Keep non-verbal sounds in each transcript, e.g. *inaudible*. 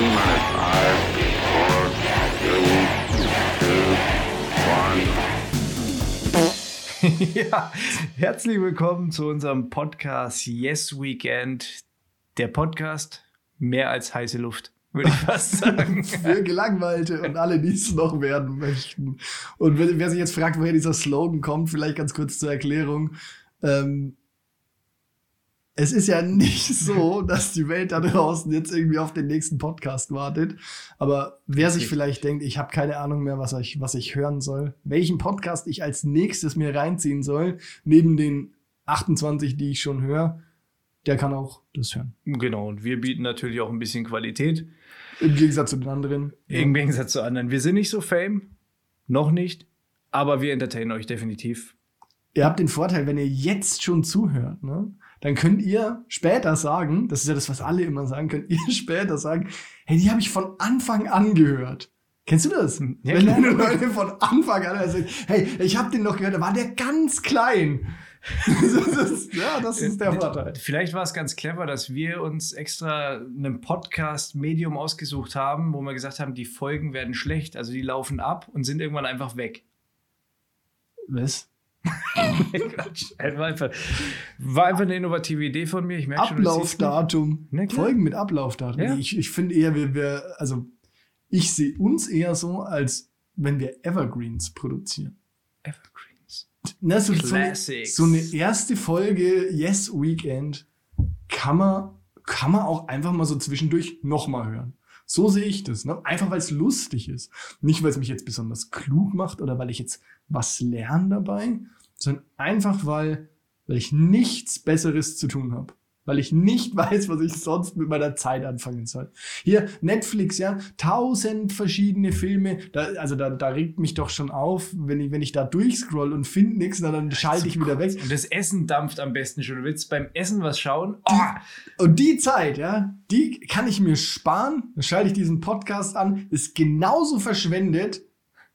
*laughs* ja, herzlich willkommen zu unserem Podcast Yes Weekend. Der Podcast mehr als heiße Luft, würde ich fast sagen. *laughs* Für Gelangweilte und alle, die es noch werden möchten. Und wer sich jetzt fragt, woher dieser Slogan kommt, vielleicht ganz kurz zur Erklärung. Ähm, es ist ja nicht *laughs* so, dass die Welt da draußen jetzt irgendwie auf den nächsten Podcast wartet. Aber wer sich vielleicht denkt, ich habe keine Ahnung mehr, was ich, was ich hören soll, welchen Podcast ich als nächstes mir reinziehen soll, neben den 28, die ich schon höre, der kann auch das hören. Genau, und wir bieten natürlich auch ein bisschen Qualität. Im Gegensatz zu den anderen. Im Gegensatz zu anderen. Wir sind nicht so fame, noch nicht, aber wir entertainen euch definitiv. Ihr habt den Vorteil, wenn ihr jetzt schon zuhört, ne? Dann könnt ihr später sagen, das ist ja das, was alle immer sagen, könnt ihr *laughs* später sagen, hey, die habe ich von Anfang an gehört. Kennst du das? Hm, ja, Wenn klar. Leute von Anfang an sagen, hey, ich habe den noch gehört, da war der ganz klein. *laughs* ja, das ist der Vorteil. Vielleicht war es ganz clever, dass wir uns extra einen Podcast-Medium ausgesucht haben, wo wir gesagt haben, die Folgen werden schlecht, also die laufen ab und sind irgendwann einfach weg. Was? *laughs* war, einfach, war einfach eine innovative Idee von mir. Ich merke Ablaufdatum. Schon, Folgen mit Ablaufdatum. Ja. Ich, ich finde eher, wir, wir, also ich sehe uns eher so, als wenn wir Evergreens produzieren. Evergreens. Na, so, so, eine, so eine erste Folge Yes Weekend kann man, kann man auch einfach mal so zwischendurch nochmal hören. So sehe ich das. Ne? Einfach weil es lustig ist. Nicht, weil es mich jetzt besonders klug macht oder weil ich jetzt was lerne dabei, sondern einfach weil, weil ich nichts Besseres zu tun habe weil ich nicht *laughs* weiß, was ich sonst mit meiner Zeit anfangen soll. Hier, Netflix, ja, tausend verschiedene Filme, da, also da, da regt mich doch schon auf, wenn ich, wenn ich da durchscroll und finde nichts, dann schalte ich wieder weg. Und das Essen dampft am besten schon. Du willst beim Essen was schauen. Oh. Und die Zeit, ja, die kann ich mir sparen. Dann schalte ich diesen Podcast an, ist genauso verschwendet,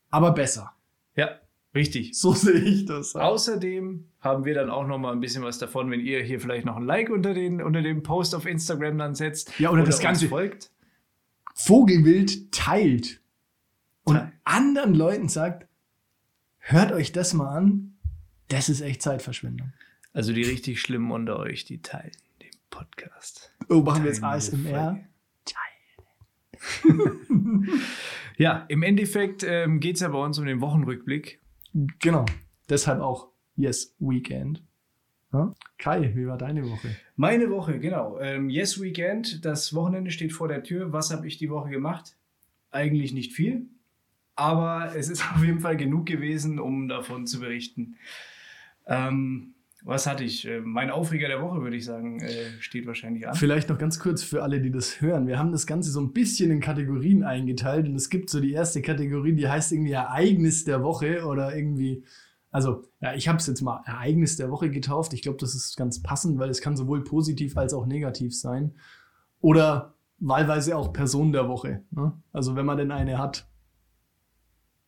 aber besser. Ja, richtig. So sehe ich das. Ja. Außerdem haben wir dann auch noch mal ein bisschen was davon, wenn ihr hier vielleicht noch ein Like unter, den, unter dem Post auf Instagram dann setzt. Ja, oder, oder das Ganze folgt. Vogelwild teilt und Teil. anderen Leuten sagt, hört euch das mal an, das ist echt Zeitverschwendung. Also die richtig Schlimmen unter euch, die teilen den Podcast. Oh, machen wir jetzt ASMR? Teilen. *laughs* ja, im Endeffekt ähm, geht es ja bei uns um den Wochenrückblick. Genau, deshalb auch Yes Weekend. Kai, wie war deine Woche? Meine Woche, genau. Ähm, yes Weekend, das Wochenende steht vor der Tür. Was habe ich die Woche gemacht? Eigentlich nicht viel, aber es ist *laughs* auf jeden Fall genug gewesen, um davon zu berichten. Ähm, was hatte ich? Äh, mein Aufreger der Woche, würde ich sagen, äh, steht wahrscheinlich an. Vielleicht noch ganz kurz für alle, die das hören. Wir haben das Ganze so ein bisschen in Kategorien eingeteilt und es gibt so die erste Kategorie, die heißt irgendwie Ereignis der Woche oder irgendwie also, ja, ich habe es jetzt mal Ereignis der Woche getauft. Ich glaube, das ist ganz passend, weil es kann sowohl positiv als auch negativ sein. Oder wahlweise auch Person der Woche. Ne? Also, wenn man denn eine hat.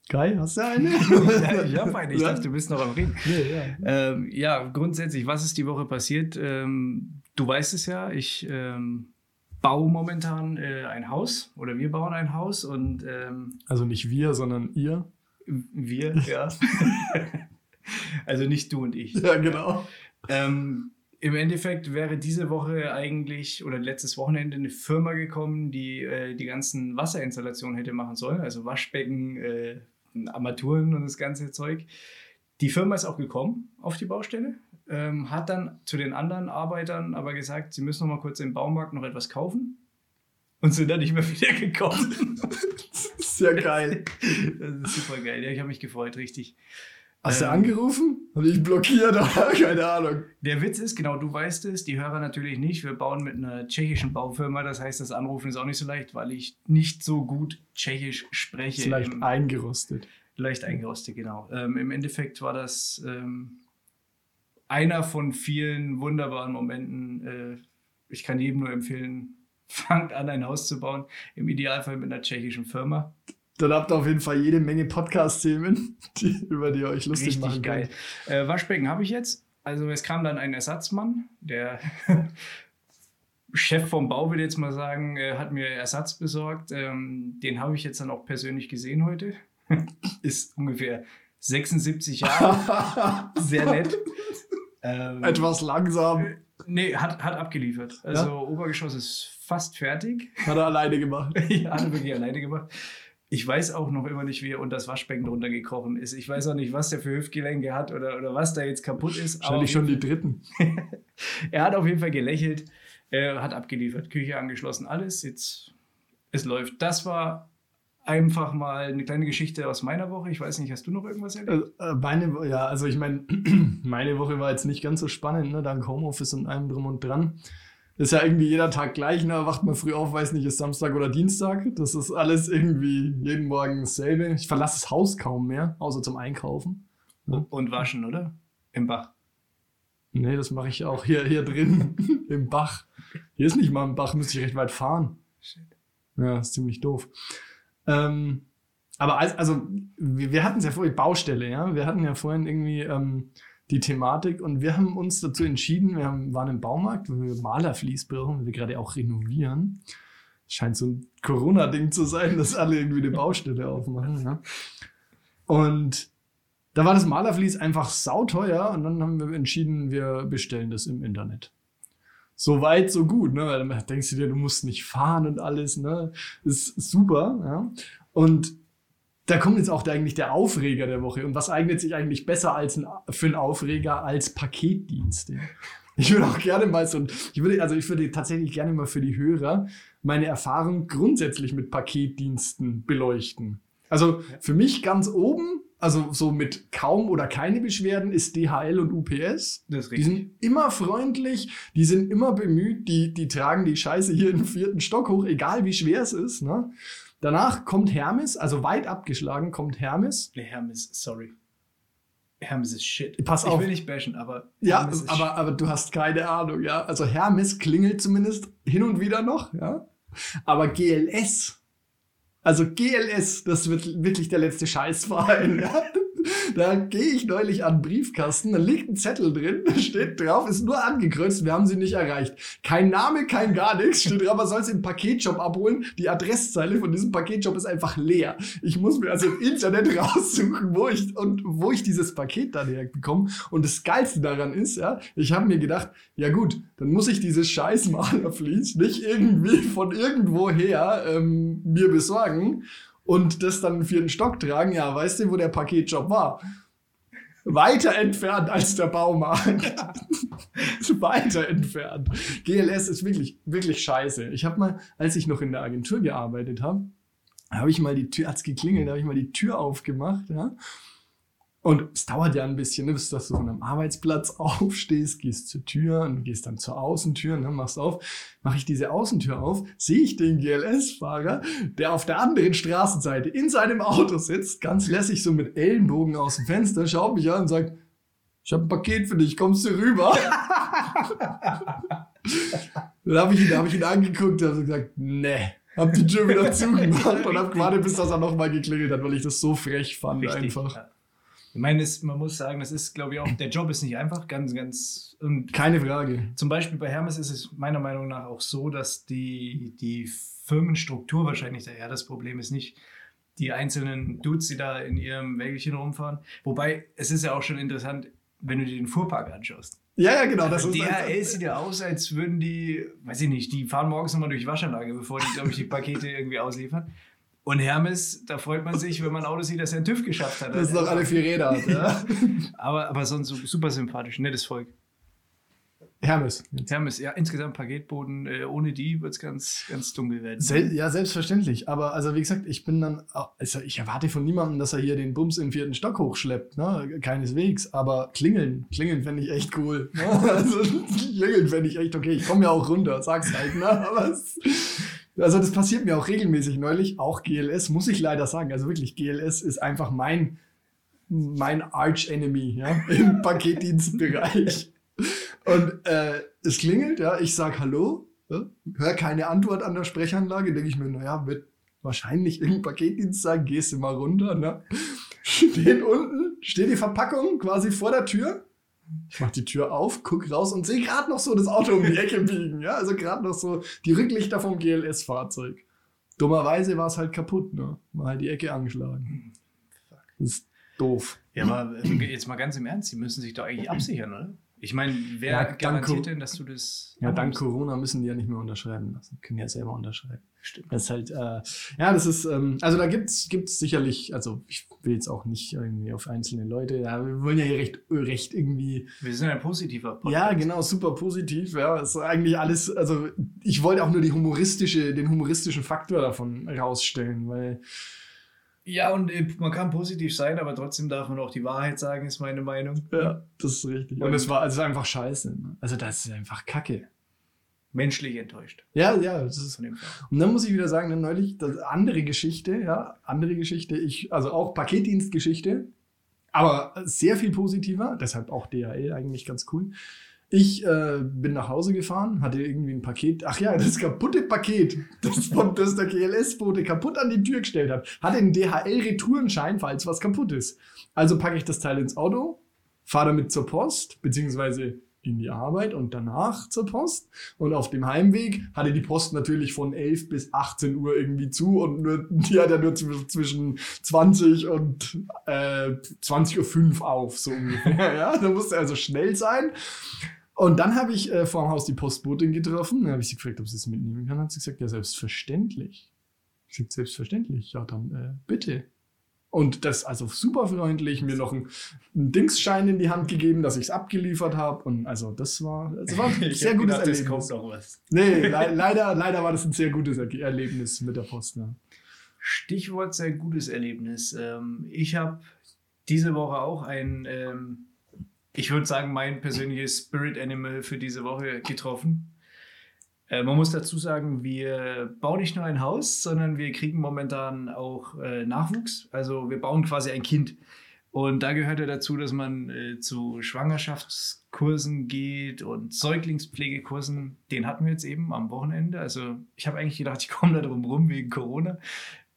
Kai, hast du eine? *laughs* ja, ich habe eine. Ich dachte, du bist noch am Reden. Nee, ja. Ähm, ja. grundsätzlich, was ist die Woche passiert? Ähm, du weißt es ja, ich ähm, baue momentan äh, ein Haus oder wir bauen ein Haus und. Ähm, also nicht wir, sondern ihr. Wir, ja. *laughs* Also nicht du und ich. Ja, genau. Ähm, Im Endeffekt wäre diese Woche eigentlich oder letztes Wochenende eine Firma gekommen, die äh, die ganzen Wasserinstallationen hätte machen sollen, also Waschbecken, äh, Armaturen und das ganze Zeug. Die Firma ist auch gekommen auf die Baustelle, ähm, hat dann zu den anderen Arbeitern aber gesagt, sie müssen noch mal kurz im Baumarkt noch etwas kaufen und sind dann nicht mehr wieder gekommen. *laughs* Sehr geil. Das ist super geil. Ja, ich habe mich gefreut, richtig. Hast ähm, du angerufen? Habe ich blockiert? *laughs* Keine Ahnung. Der Witz ist, genau, du weißt es, die Hörer natürlich nicht. Wir bauen mit einer tschechischen Baufirma. Das heißt, das Anrufen ist auch nicht so leicht, weil ich nicht so gut Tschechisch spreche. Ist leicht eingerostet. Leicht eingerostet, genau. Ähm, Im Endeffekt war das ähm, einer von vielen wunderbaren Momenten. Äh, ich kann jedem nur empfehlen, *laughs* fangt an, ein Haus zu bauen. Im Idealfall mit einer tschechischen Firma. Dann habt ihr auf jeden Fall jede Menge Podcast-Themen, *laughs* über die ihr euch lustig Richtig machen geil. Äh, Waschbecken habe ich jetzt. Also es kam dann ein Ersatzmann, der *laughs* Chef vom Bau, will jetzt mal sagen, äh, hat mir Ersatz besorgt. Ähm, den habe ich jetzt dann auch persönlich gesehen heute. *laughs* Ist ungefähr 76 Jahre. Sehr nett. Ähm, Etwas langsam. Nee, hat, hat abgeliefert. Also ja? Obergeschoss ist fast fertig. Hat er alleine gemacht. ja, hat er wirklich alleine gemacht. Ich weiß auch noch immer nicht, wie er unter das Waschbecken drunter gekrochen ist. Ich weiß auch nicht, was der für Hüftgelenke hat oder, oder was da jetzt kaputt ist. Wahrscheinlich schon die dritten. *laughs* er hat auf jeden Fall gelächelt, er hat abgeliefert, Küche angeschlossen, alles. Jetzt, es läuft. Das war einfach mal eine kleine Geschichte aus meiner Woche. Ich weiß nicht, hast du noch irgendwas erlebt? Äh, meine, ja, also ich meine, *clears throat* meine Woche war jetzt nicht ganz so spannend, ne? dank Homeoffice und allem drum und dran. Ist ja irgendwie jeder Tag gleich, ne? Wacht man früh auf, weiß nicht, ist Samstag oder Dienstag. Das ist alles irgendwie jeden Morgen dasselbe. Ich verlasse das Haus kaum mehr, außer zum Einkaufen. Ne? Und waschen, oder? Im Bach. Nee, das mache ich auch hier, hier drin, *laughs* im Bach. Hier ist nicht mal ein Bach, müsste ich recht weit fahren. Shit. Ja, ist ziemlich doof. Ähm, aber als, also, wir, wir hatten es ja vorhin, Baustelle, ja. Wir hatten ja vorhin irgendwie ähm, die Thematik und wir haben uns dazu entschieden, wir haben, waren im Baumarkt, weil wir Malerflies brauchen, weil wir gerade auch renovieren. Scheint so ein Corona-Ding zu sein, dass alle irgendwie eine Baustelle aufmachen. Ja. Und da war das Malerflies einfach sauteuer und dann haben wir entschieden, wir bestellen das im Internet. So weit, so gut, ne? Weil dann denkst du dir, du musst nicht fahren und alles, ne? Ist super, ja. Und da kommt jetzt auch eigentlich der Aufreger der Woche. Und was eignet sich eigentlich besser als ein, für einen Aufreger als Paketdienste? Ich würde auch gerne mal so, ich würde, also ich würde tatsächlich gerne mal für die Hörer meine Erfahrung grundsätzlich mit Paketdiensten beleuchten. Also für mich ganz oben, also so mit kaum oder keine Beschwerden, ist DHL und UPS. Das richtig. Die sind immer freundlich, die sind immer bemüht, die, die tragen die Scheiße hier im vierten Stock hoch, egal wie schwer es ist. Ne? Danach kommt Hermes, also weit abgeschlagen kommt Hermes. Nee, Hermes, sorry. Hermes ist shit. Pass auf. Ich will nicht bashen, aber. Ja, aber, aber du hast keine Ahnung, ja. Also Hermes klingelt zumindest hin und wieder noch, ja. Aber GLS, also GLS, das wird wirklich der letzte Scheißverein, ja. Da gehe ich neulich an den Briefkasten, da liegt ein Zettel drin, *laughs* steht drauf, ist nur angekreuzt, wir haben sie nicht erreicht. Kein Name, kein gar nichts, steht drauf, man soll sie im Paketshop abholen. Die Adresszeile von diesem Paketshop ist einfach leer. Ich muss mir also im Internet *laughs* raussuchen, wo ich, und wo ich dieses Paket dann herbekomme. Und das Geilste daran ist, ja, ich habe mir gedacht, ja gut, dann muss ich dieses scheiß Malerflies nicht irgendwie von irgendwo her ähm, mir besorgen und das dann für den Stock tragen, ja, weißt du, wo der Paketjob war? Weiter entfernt als der Baumarkt. *laughs* Weiter entfernt. GLS ist wirklich, wirklich scheiße. Ich habe mal, als ich noch in der Agentur gearbeitet habe, habe ich mal die Tür, hat's geklingelt, habe ich mal die Tür aufgemacht, ja. Und es dauert ja ein bisschen, ne, bis du von einem Arbeitsplatz *laughs* aufstehst, gehst zur Tür und gehst dann zur Außentür, ne, machst auf. Mache ich diese Außentür auf, sehe ich den GLS-Fahrer, der auf der anderen Straßenseite in seinem Auto sitzt, ganz lässig so mit Ellenbogen aus dem Fenster, schaut mich an und sagt, ich habe ein Paket für dich, kommst du rüber? *laughs* dann habe ich, ihn, hab ich ihn angeguckt und gesagt, nee. Hab die Tür wieder *laughs* zugemacht und hab gewartet, bis das er nochmal geklingelt hat, weil ich das so frech fand Richtig, einfach. Ja. Ich meine, es, man muss sagen, das ist, glaube ich, auch, der Job ist nicht einfach, ganz, ganz. Und Keine Frage. Zum Beispiel bei Hermes ist es meiner Meinung nach auch so, dass die, die Firmenstruktur wahrscheinlich daher das Problem ist, nicht die einzelnen Dudes, die da in ihrem Wägelchen rumfahren. Wobei, es ist ja auch schon interessant, wenn du dir den Fuhrpark anschaust. Ja, ja, genau. Das also DHL sieht ja aus, als würden die, weiß ich nicht, die fahren morgens nochmal durch die Waschanlage, bevor die, glaube ich, die Pakete irgendwie ausliefern. Und Hermes, da freut man sich, wenn man ein Auto sieht, dass er einen TÜV geschafft hat. Das ist noch alle vier Räder hat, ja. *laughs* aber, aber sonst super sympathisch, nettes Volk. Hermes. Hermes, ja, insgesamt Paketboden. Äh, ohne die wird es ganz, ganz dunkel werden. Sel ja, selbstverständlich. Aber also wie gesagt, ich bin dann, also ich erwarte von niemandem, dass er hier den Bums im vierten Stock hochschleppt. Ne? Keineswegs. Aber klingeln, klingeln fände ich echt cool. Ne? *laughs* Also klingeln fände ich echt okay. Ich komme ja auch runter, sag's halt. Ne? Aber es, also das passiert mir auch regelmäßig neulich. Auch GLS, muss ich leider sagen. Also wirklich, GLS ist einfach mein, mein Arch-Enemy ja, *laughs* im Paketdienstbereich. Und äh, es klingelt, ja, ich sag Hallo, ja, höre keine Antwort an der Sprechanlage, denke ich mir, naja, wird wahrscheinlich irgendein Paketdienst sein, gehst du mal runter, ne? Steht unten, steht die Verpackung quasi vor der Tür Ich mach die Tür auf, guck raus und sehe gerade noch so das Auto um die Ecke biegen. Ja, also gerade noch so die Rücklichter vom GLS-Fahrzeug. Dummerweise war es halt kaputt, ne? War halt die Ecke angeschlagen. Fuck. Das ist doof. Ja, aber jetzt mal ganz im Ernst, Sie müssen sich doch eigentlich absichern, oder? Ich meine, wer ja, garantiert denn, dass du das. Ja, dank Corona müssen die ja nicht mehr unterschreiben lassen. Können ja selber unterschreiben. Stimmt. Das ist halt, äh, ja, das ist, ähm, also da gibt's gibt's sicherlich, also ich will jetzt auch nicht irgendwie auf einzelne Leute, ja, wir wollen ja hier recht, recht irgendwie. Wir sind ein positiver Podcast. Ja, genau, super positiv, ja. Ist eigentlich alles, also ich wollte auch nur die humoristische, den humoristischen Faktor davon rausstellen, weil ja, und äh, man kann positiv sein, aber trotzdem darf man auch die Wahrheit sagen, ist meine Meinung. Ja, das ist richtig. Und es war also einfach scheiße. Ne? Also das ist einfach Kacke. Menschlich enttäuscht. Ja, ja, das ist. Und dann muss ich wieder sagen, dann neulich, das andere Geschichte, ja, andere Geschichte, ich, also auch Paketdienstgeschichte, aber sehr viel positiver, deshalb auch DHL eigentlich ganz cool. Ich äh, bin nach Hause gefahren, hatte irgendwie ein Paket. Ach ja, das kaputte Paket, das, von, das der GLS-Bote kaputt an die Tür gestellt hat, hatte einen DHL-Retourenschein, falls was kaputt ist. Also packe ich das Teil ins Auto, fahre damit zur Post, beziehungsweise in die Arbeit und danach zur Post. Und auf dem Heimweg hatte die Post natürlich von 11 bis 18 Uhr irgendwie zu und nur, die hat ja nur zwischen 20 und äh, 20.05 Uhr auf, so ungefähr. *laughs* ja, da musste also schnell sein. Und dann habe ich äh, vor dem Haus die Postbotin getroffen. Dann habe ich sie gefragt, ob sie es mitnehmen kann. Dann hat sie gesagt, ja, selbstverständlich. Ich sagte, selbstverständlich. Ja, dann äh, bitte. Und das also super freundlich, mir noch einen, einen Dingsschein in die Hand gegeben, dass ich es abgeliefert habe. Und also das war, das war ein *laughs* sehr gutes gedacht, Erlebnis. kommt noch was. Nee, le *laughs* leider, leider war das ein sehr gutes er Erlebnis mit der Post. Ne? Stichwort sehr gutes Erlebnis. Ähm, ich habe diese Woche auch ein ähm, ich würde sagen, mein persönliches Spirit Animal für diese Woche getroffen. Äh, man muss dazu sagen, wir bauen nicht nur ein Haus, sondern wir kriegen momentan auch äh, Nachwuchs. Also wir bauen quasi ein Kind. Und da gehört ja dazu, dass man äh, zu Schwangerschaftskursen geht und Säuglingspflegekursen. Den hatten wir jetzt eben am Wochenende. Also ich habe eigentlich gedacht, ich komme da drum rum wegen Corona.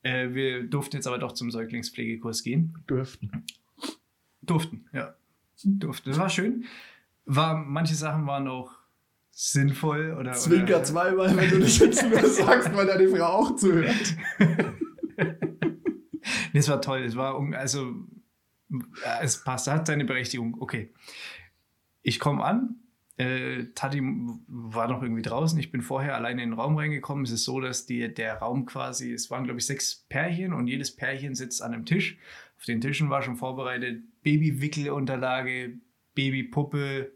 Äh, wir durften jetzt aber doch zum Säuglingspflegekurs gehen. Durften. Durften, ja durfte. Das war schön. War, manche Sachen waren auch sinnvoll oder. Zwinker oder, zweimal, wenn du das jetzt nur sagst, weil deine Frau auch zuhört. *laughs* das war toll. Es war, also, es passt, hat seine Berechtigung. Okay. Ich komme an. Äh, Tati war noch irgendwie draußen. Ich bin vorher alleine in den Raum reingekommen. Es ist so, dass die, der Raum quasi, es waren glaube ich sechs Pärchen und jedes Pärchen sitzt an einem Tisch. Auf den Tischen war schon vorbereitet Babywickelunterlage, Babypuppe,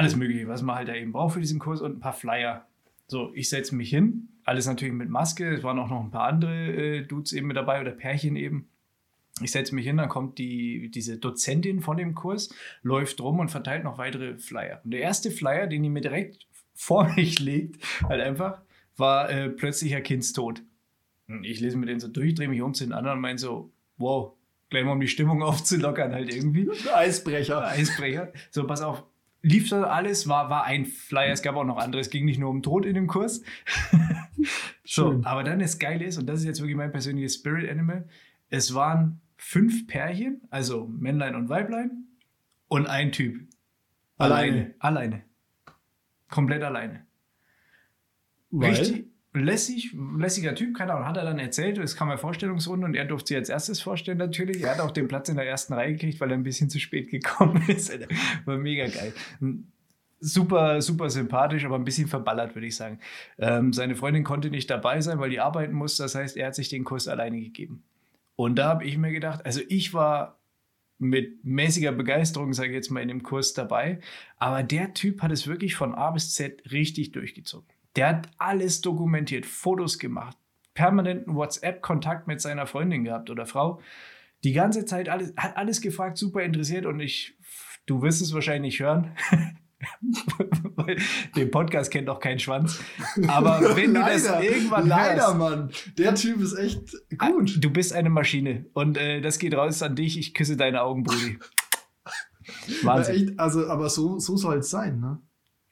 alles Mögliche, was man halt da eben braucht für diesen Kurs und ein paar Flyer. So, ich setze mich hin, alles natürlich mit Maske. Es waren auch noch ein paar andere äh, Dudes eben mit dabei oder Pärchen eben. Ich setze mich hin, dann kommt die, diese Dozentin von dem Kurs, läuft rum und verteilt noch weitere Flyer. Und der erste Flyer, den die mir direkt *laughs* vor mich legt, halt einfach, war äh, plötzlicher Kindstod. Und ich lese mir den so durch, drehe mich um zu den anderen und meine so, wow, gleich mal um die Stimmung *laughs* aufzulockern, halt irgendwie. Eisbrecher. Eisbrecher. So, pass auf. Lief da alles, war, war ein Flyer, es gab auch noch andere, es ging nicht nur um Tod in dem Kurs. *laughs* so, aber dann das Geile ist, und das ist jetzt wirklich mein persönliches Spirit Animal, es waren fünf Pärchen, also Männlein und Weiblein, und ein Typ. Alleine. Alleine. alleine. Komplett alleine. Weil? Richtig, lässig, lässiger Typ, keine Ahnung, hat er dann erzählt, es kam eine Vorstellungsrunde und er durfte sie als erstes vorstellen natürlich. Er hat auch den Platz in der ersten Reihe gekriegt, weil er ein bisschen zu spät gekommen *laughs* ist. War mega geil. Super, super sympathisch, aber ein bisschen verballert, würde ich sagen. Ähm, seine Freundin konnte nicht dabei sein, weil die arbeiten muss. Das heißt, er hat sich den Kurs alleine gegeben. Und da habe ich mir gedacht, also ich war mit mäßiger Begeisterung, sage ich jetzt mal, in dem Kurs dabei. Aber der Typ hat es wirklich von A bis Z richtig durchgezogen. Der hat alles dokumentiert, Fotos gemacht, permanenten WhatsApp-Kontakt mit seiner Freundin gehabt oder Frau. Die ganze Zeit alles, hat alles gefragt, super interessiert und ich, du wirst es wahrscheinlich hören. *laughs* Den Podcast kennt auch kein Schwanz. Aber *laughs* wenn leider, du das irgendwann Leider, hörst, Mann. Der Typ ist echt gut. Du bist eine Maschine. Und äh, das geht raus an dich. Ich küsse deine Augen, Brudi. *laughs* Wahnsinn. Echt, also, aber so, so soll es sein, ne?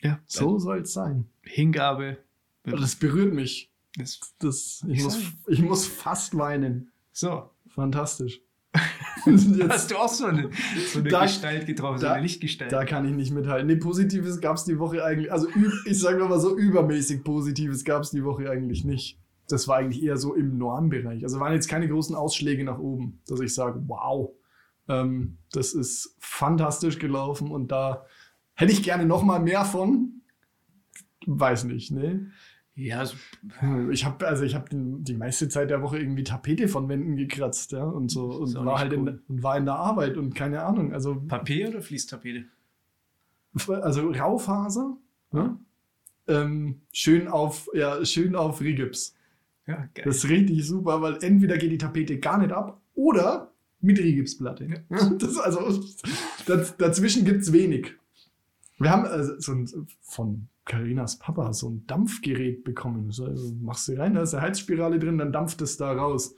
Ja. So soll es sein. Hingabe. Das berührt mich. Das, das, ich, muss, ich muss fast weinen. So. Fantastisch. *laughs* Hast du auch so eine, so eine da, Gestalt getroffen, da, so eine Lichtgestalt? Da kann ich nicht mithalten. Nee, Positives gab es die Woche eigentlich, also ich sage mal so übermäßig Positives gab es die Woche eigentlich nicht. Das war eigentlich eher so im Normbereich. Also waren jetzt keine großen Ausschläge nach oben, dass ich sage, wow, ähm, das ist fantastisch gelaufen und da hätte ich gerne noch mal mehr von. Weiß nicht, ne? Ja, ich habe also ich habe die meiste Zeit der Woche irgendwie Tapete von Wänden gekratzt, ja und so und war halt cool. in, war in der Arbeit und keine Ahnung, also Papier oder Fließtapete? Also Raufaser, ja? ähm, schön auf ja schön auf Rigips. Ja, geil. Das ist richtig super, weil entweder geht die Tapete gar nicht ab oder mit Rigipsplatte. Ja. *laughs* Das, also das, dazwischen gibt's wenig. Wir haben also so ein, von Karinas Papa so ein Dampfgerät bekommen. Also machst du rein, da ist eine Heizspirale drin, dann dampft es da raus.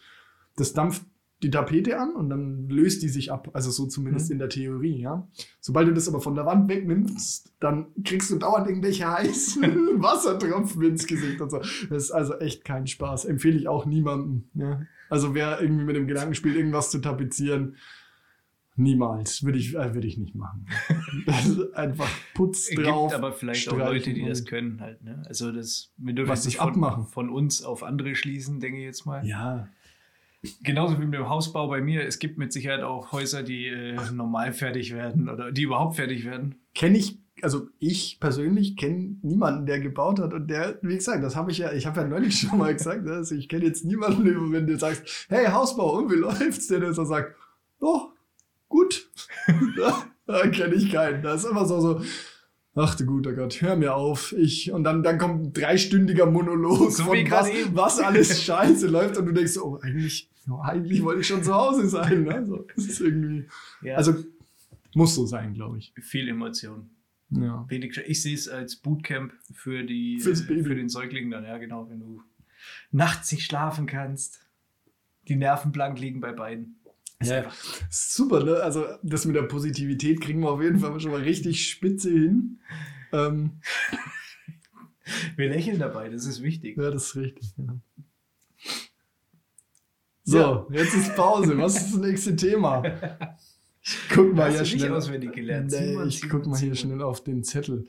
Das dampft die Tapete an und dann löst die sich ab. Also so zumindest mhm. in der Theorie, ja. Sobald du das aber von der Wand wegnimmst, dann kriegst du dauernd irgendwelche heißen *laughs* Wassertropfen ins Gesicht und so. Das ist also echt kein Spaß. Empfehle ich auch niemandem. Ja. Also wer irgendwie mit dem Gedanken spielt, irgendwas zu tapezieren, Niemals. Würde ich, äh, würde ich nicht machen. *laughs* einfach Putz drauf. Gibt aber vielleicht auch Leute, die das können halt. Ne? Also das, wir dürfen Was nicht von, abmachen. von uns auf andere schließen, denke ich jetzt mal. Ja. Genauso wie mit dem Hausbau bei mir. Es gibt mit Sicherheit auch Häuser, die äh, normal fertig werden oder die überhaupt fertig werden. Kenne ich, also ich persönlich kenne niemanden, der gebaut hat und der, wie gesagt, das habe ich ja, ich habe ja neulich schon mal gesagt, also ich kenne jetzt niemanden, wenn du sagst, hey Hausbau und wie *laughs* läuft's, der der so sagt, oh, gut. *laughs* da, kenne ich keinen. Da ist immer so, so, ach du guter Gott, hör mir auf. Ich, und dann, dann kommt ein dreistündiger Monolog so von was, was alles *laughs* scheiße läuft und du denkst so, oh, eigentlich, oh, eigentlich wollte ich schon zu Hause sein. Ne? So, das ist irgendwie, ja. also muss so sein, glaube ich. Viel Emotion. Ja. Wenig, ich sehe es als Bootcamp für, die, für den Säugling dann, ja genau, wenn du nachts nicht schlafen kannst. Die Nerven blank liegen bei beiden. Ja, super, ne? Also das mit der Positivität kriegen wir auf jeden Fall schon mal richtig spitze hin. Ähm. *laughs* Wir lächeln dabei, das ist wichtig. Ja, das ist richtig. Ja. So, ja. jetzt ist Pause. Was ist das nächste Thema? Ich guck mal hier schnell. Auswendig gelernt. Nee, ich guck mal hier schnell auf den Zettel.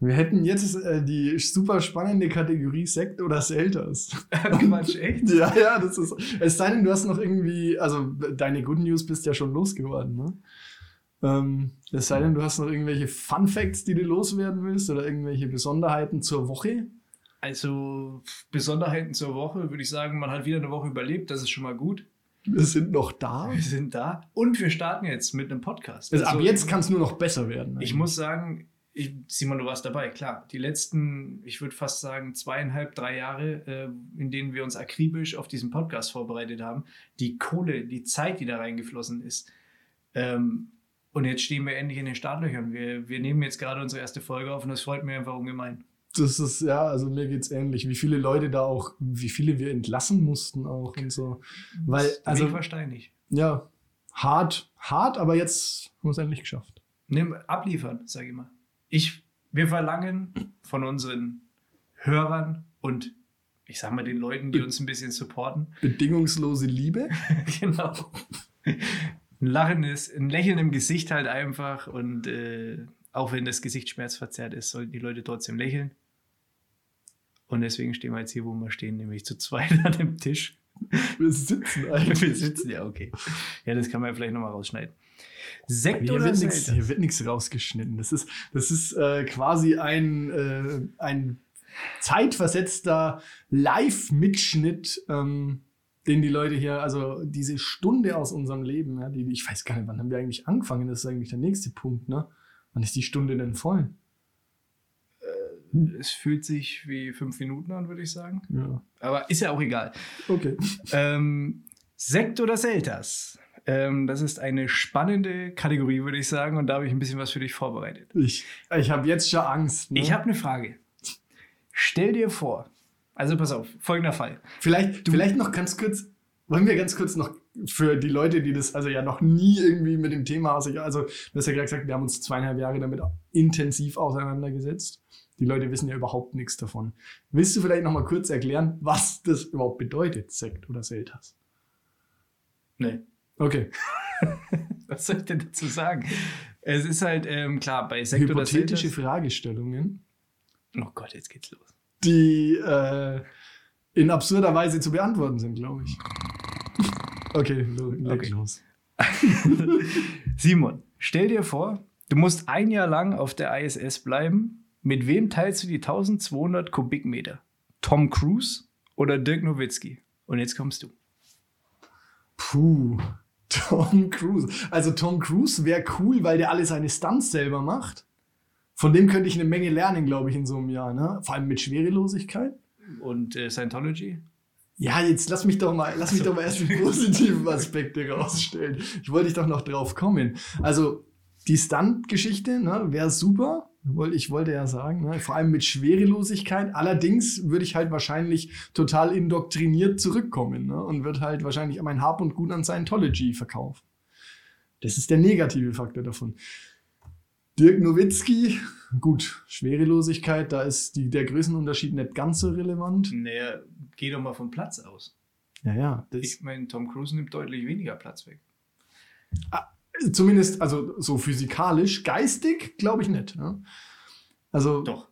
Wir hätten jetzt äh, die super spannende Kategorie Sekt oder Selters. *laughs* Quatsch, echt? ja, ja, das ist. Es sei denn, du hast noch irgendwie, also deine Good News bist ja schon losgeworden, ne? Ähm, es sei denn, du hast noch irgendwelche Fun Facts, die du loswerden willst oder irgendwelche Besonderheiten zur Woche. Also Besonderheiten zur Woche würde ich sagen, man hat wieder eine Woche überlebt, das ist schon mal gut. Wir sind noch da. Wir sind da. Und wir starten jetzt mit einem Podcast. Also, also ab jetzt kann es nur noch besser werden. Eigentlich. Ich muss sagen, ich, Simon, du warst dabei, klar. Die letzten, ich würde fast sagen, zweieinhalb, drei Jahre, äh, in denen wir uns akribisch auf diesen Podcast vorbereitet haben, die Kohle, die Zeit, die da reingeflossen ist. Ähm, und jetzt stehen wir endlich in den Startlöchern. Wir, wir nehmen jetzt gerade unsere erste Folge auf und das freut mich einfach ungemein. Das ist, ja, also mir geht es ähnlich. Wie viele Leute da auch, wie viele wir entlassen mussten auch und so. Weil, also. Wahrscheinlich. Ja, hart, hart, aber jetzt haben wir es endlich geschafft. Nimm, abliefern, sage ich mal ich, wir verlangen von unseren Hörern und ich sag mal den Leuten, die uns ein bisschen supporten. *laughs* Bedingungslose Liebe. genau. Ein lachendes, ein Lächeln im Gesicht halt einfach und äh, auch wenn das Gesicht schmerzverzerrt ist, sollten die Leute trotzdem lächeln. Und deswegen stehen wir jetzt hier, wo wir stehen, nämlich zu zweit *laughs* an dem Tisch. Wir sitzen eigentlich. Wir sitzen, ja, okay. Ja, das kann man ja vielleicht nochmal rausschneiden. Sekt hier oder wird nix, Hier wird nichts rausgeschnitten. Das ist, das ist äh, quasi ein, äh, ein zeitversetzter Live-Mitschnitt, ähm, den die Leute hier, also diese Stunde aus unserem Leben, ja, die, ich weiß gar nicht, wann haben wir eigentlich angefangen? Das ist eigentlich der nächste Punkt, ne? Wann ist die Stunde denn voll? Äh, es fühlt sich wie fünf Minuten an, würde ich sagen. Ja. Aber ist ja auch egal. Okay. Ähm, Sekt oder Selters? Ähm, das ist eine spannende Kategorie, würde ich sagen. Und da habe ich ein bisschen was für dich vorbereitet. Ich, ich habe jetzt schon Angst. Ne? Ich habe eine Frage. Stell dir vor, also pass auf, folgender Fall. Vielleicht, du, vielleicht noch ganz kurz, wollen wir ganz kurz noch für die Leute, die das also ja noch nie irgendwie mit dem Thema, also, also du hast ja gerade gesagt, wir haben uns zweieinhalb Jahre damit intensiv auseinandergesetzt. Die Leute wissen ja überhaupt nichts davon. Willst du vielleicht noch mal kurz erklären, was das überhaupt bedeutet, Sekt oder Selters? Nee. Okay. *laughs* Was soll ich denn dazu sagen? Es ist halt, ähm, klar, bei Sektor Hypothetische Fragestellungen. Oh Gott, jetzt geht's los. Die äh, in absurder Weise zu beantworten sind, glaube ich. *laughs* Okay, leg okay. los. *laughs* Simon, stell dir vor, du musst ein Jahr lang auf der ISS bleiben. Mit wem teilst du die 1200 Kubikmeter? Tom Cruise oder Dirk Nowitzki? Und jetzt kommst du. Puh, Tom Cruise. Also Tom Cruise wäre cool, weil der alle seine Stunts selber macht. Von dem könnte ich eine Menge lernen, glaube ich, in so einem Jahr. Ne? Vor allem mit Schwerelosigkeit. Und äh, Scientology? Ja, jetzt lass mich doch mal, lass mich doch mal erst die positiven *laughs* Aspekte rausstellen. Ich wollte ich doch noch drauf kommen. Also die Stunt-Geschichte ne, wäre super. Ich wollte ja sagen, ne, vor allem mit Schwerelosigkeit. Allerdings würde ich halt wahrscheinlich total indoktriniert zurückkommen ne, und würde halt wahrscheinlich mein Hab und Gut an Scientology verkaufen. Das ist der negative Faktor davon. Dirk Nowitzki, gut, Schwerelosigkeit, da ist die, der Größenunterschied nicht ganz so relevant. Naja, geh doch mal vom Platz aus. Ja, ja. ich meine, Tom Cruise nimmt deutlich weniger Platz weg. Ah, zumindest, also so physikalisch, geistig, glaube ich nicht. Ne? Also. Doch.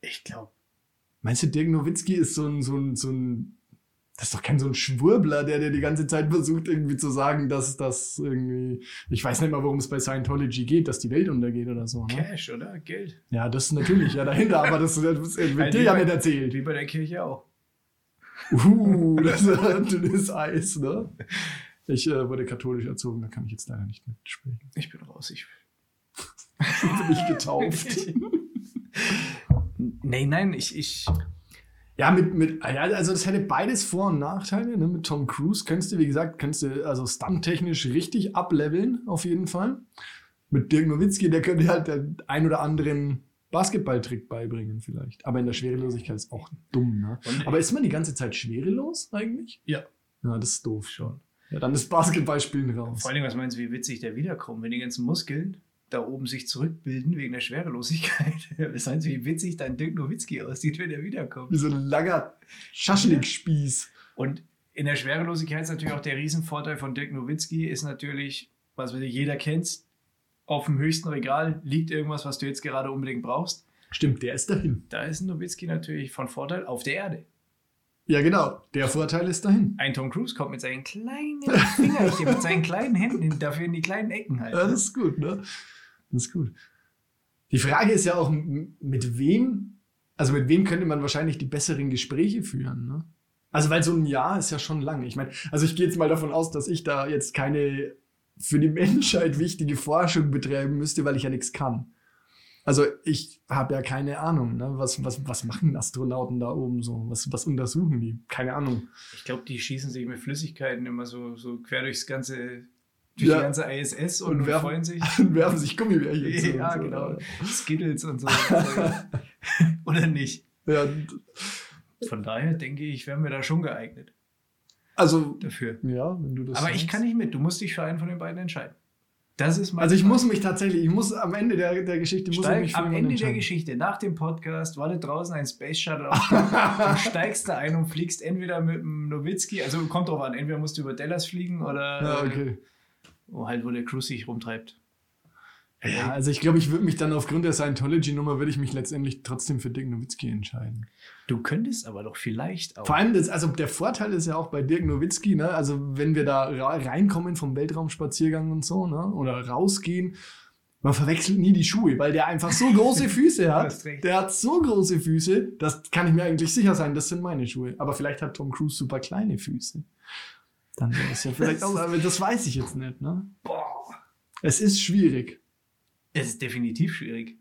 Ich glaube. Meinst du, Dirk Nowitzki ist so ein, so ein, so ein das ist doch kein so ein Schwurbler, der dir die ganze Zeit versucht, irgendwie zu sagen, dass das irgendwie, ich weiß nicht mal, worum es bei Scientology geht, dass die Welt untergeht oder so. Ne? Cash, oder? Geld. Ja, das ist natürlich ja dahinter, aber das, das wird *laughs* halt dir ja nicht erzählt. Wie bei der Kirche auch. Uh, das ist ein *laughs* dünnes Eis, ne? *laughs* Ich äh, wurde katholisch erzogen, da kann ich jetzt leider nicht mitsprechen. Ich bin raus, ich *laughs* bin ich getauft. *laughs* nein, nein, ich, ich ja, mit, mit, also das hätte beides Vor- und Nachteile. Ne? Mit Tom Cruise könntest du, wie gesagt, könntest du also stunt-technisch richtig ableveln, auf jeden Fall. Mit Dirk Nowitzki, der könnte halt den ein oder anderen Basketballtrick beibringen, vielleicht. Aber in der Schwerelosigkeit ist auch dumm, ne? Aber ist man die ganze Zeit schwerelos eigentlich? Ja. Ja, das ist doof schon. Ja, dann ist Basketballspielen raus. Vor allem, was meinst du, wie witzig der wiederkommt, wenn die ganzen Muskeln da oben sich zurückbilden wegen der Schwerelosigkeit. *laughs* Was meinst du, wie witzig dein Dirk Nowitzki aussieht, wenn er wiederkommt? Wie so ein langer Schaschlikspieß. Und in der Schwerelosigkeit ist natürlich auch der Riesenvorteil von Dirk Nowitzki, ist natürlich, was jeder kennt, auf dem höchsten Regal liegt irgendwas, was du jetzt gerade unbedingt brauchst. Stimmt, der ist dahin. Da ist ein Nowitzki natürlich von Vorteil auf der Erde. Ja, genau. Der Vorteil ist dahin. Ein Tom Cruise kommt mit seinen kleinen Fingerchen, mit seinen kleinen Händen dafür in die kleinen Ecken halt. Ja, das ist gut, ne? Das ist gut. Die Frage ist ja auch, mit wem, also mit wem könnte man wahrscheinlich die besseren Gespräche führen, ne? Also, weil so ein Jahr ist ja schon lange. Ich meine, also ich gehe jetzt mal davon aus, dass ich da jetzt keine für die Menschheit wichtige Forschung betreiben müsste, weil ich ja nichts kann. Also ich habe ja keine Ahnung, ne? was, was, was machen Astronauten da oben so? Was, was untersuchen die? Keine Ahnung. Ich glaube, die schießen sich mit Flüssigkeiten immer so, so quer durchs ganze durch ja. die ganze ISS und, und werfen, freuen sich. *laughs* Und werfen sich Gummibärchen *laughs* Ja, so, genau. *laughs* Skittles und so. Oder nicht? Ja. Von daher denke ich, wären wir da schon geeignet. Also dafür. Ja, wenn du das. Aber sagst. ich kann nicht mit. Du musst dich für einen von den beiden entscheiden. Das ist mein Also ich muss mich tatsächlich, ich muss am Ende der, der Geschichte muss Steig, ich mich Am Ende der Geschichte, nach dem Podcast, wartet draußen ein Space Shuttle auf *laughs* Du steigst da ein und fliegst entweder mit dem Nowitzki, also kommt drauf an, entweder musst du über Dallas fliegen oder ja, okay. wo halt, wo der Cruise sich rumtreibt. Ja, also ich glaube, ich würde mich dann aufgrund der Scientology-Nummer würde ich mich letztendlich trotzdem für Dirk Nowitzki entscheiden. Du könntest aber doch vielleicht auch. Vor allem, das, also der Vorteil ist ja auch bei Dirk Nowitzki, ne, also wenn wir da reinkommen vom Weltraumspaziergang und so, ne, oder rausgehen, man verwechselt nie die Schuhe, weil der einfach so große Füße *laughs* hat. Der hat so große Füße, das kann ich mir eigentlich sicher sein, das sind meine Schuhe. Aber vielleicht hat Tom Cruise super kleine Füße. Dann wäre es ja *laughs* vielleicht auch, aber das weiß ich jetzt nicht, ne? Boah. Es ist schwierig. Es ist definitiv schwierig.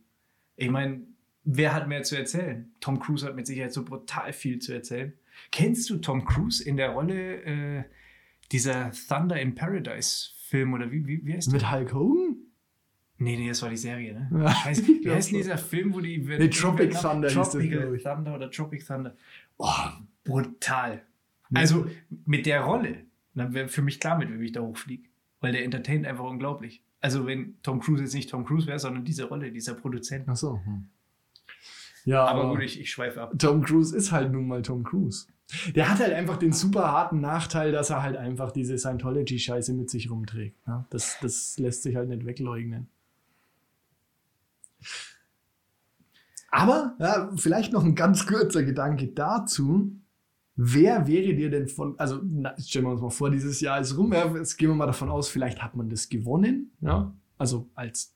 Ich meine, wer hat mehr zu erzählen? Tom Cruise hat mit Sicherheit so brutal viel zu erzählen. Kennst du Tom Cruise in der Rolle äh, dieser Thunder in Paradise Film oder wie, wie, wie heißt der? Mit Hulk Hogan? Nee, nee, das war die Serie, ne? Ja, heißt, *laughs* wie heißt denn dieser Film, wo die. Nee, Tropic Thunder Tropical das, Thunder oder Tropic Thunder. Oh, brutal. Also mit der Rolle, dann wäre für mich klar, mit wem ich da hochfliege. Weil der entertaint einfach unglaublich. Also wenn Tom Cruise jetzt nicht Tom Cruise wäre, sondern diese Rolle, dieser Produzent. Ach so. Hm. Ja, aber, aber gut, ich, ich schweife ab. Tom Cruise ist halt nun mal Tom Cruise. Der hat halt einfach den super harten Nachteil, dass er halt einfach diese Scientology-Scheiße mit sich rumträgt. Ne? Das, das lässt sich halt nicht wegleugnen. Aber ja, vielleicht noch ein ganz kurzer Gedanke dazu. Wer wäre dir denn von, also na, stellen wir uns mal vor, dieses Jahr ist rum, ja, jetzt gehen wir mal davon aus, vielleicht hat man das gewonnen, ja, also als,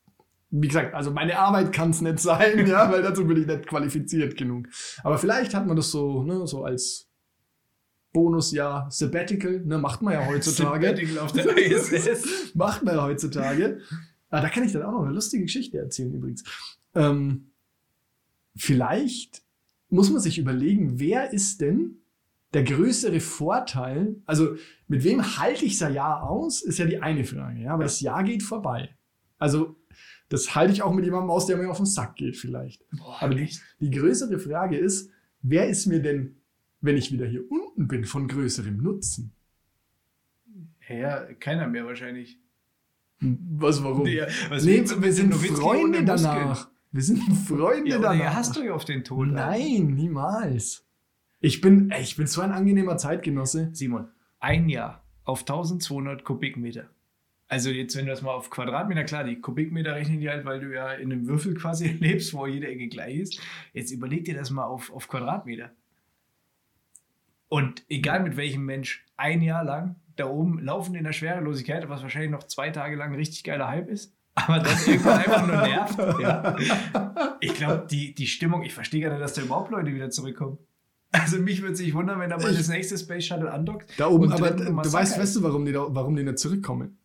wie gesagt, also meine Arbeit kann es nicht sein, ja, weil dazu bin ich nicht qualifiziert genug. Aber vielleicht hat man das so, ne, so als Bonusjahr Sabbatical, ne, macht man ja heutzutage. Sabbatical auf der ISS. *laughs* macht man ja heutzutage. Ah, da kann ich dann auch noch eine lustige Geschichte erzählen übrigens. Ähm, vielleicht muss man sich überlegen, wer ist denn der größere Vorteil, also mit wem halte ich das Jahr aus, ist ja die eine Frage, ja, aber das Jahr geht vorbei. Also das halte ich auch mit jemandem aus, der mir auf den Sack geht vielleicht. Boah, aber die, die größere Frage ist, wer ist mir denn, wenn ich wieder hier unten bin, von größerem Nutzen? Ja, keiner mehr wahrscheinlich. Was, warum? Nee, was nee wir sind Freunde danach. Wir sind Freunde ja, danach. hast du ja auf den Tod. Nein, niemals. Ich bin, ey, ich bin so ein angenehmer Zeitgenosse. Simon, ein Jahr auf 1200 Kubikmeter. Also jetzt, wenn du das mal auf Quadratmeter, klar, die Kubikmeter rechnen die halt, weil du ja in einem Würfel quasi *laughs* lebst, wo jede Ecke gleich ist. Jetzt überleg dir das mal auf, auf Quadratmeter. Und egal mit welchem Mensch, ein Jahr lang da oben laufen in der Schwerelosigkeit, was wahrscheinlich noch zwei Tage lang ein richtig geiler Hype ist, *laughs* aber dann irgendwann einfach nur nervt. Ja. Ich glaube, die, die Stimmung, ich verstehe gar nicht, dass da überhaupt Leute wieder zurückkommen. Also mich würde sich wundern, wenn da mal das nächste Space Shuttle andockt. Da oben, aber du weißt, weißt du, warum die, da, warum die nicht zurückkommen?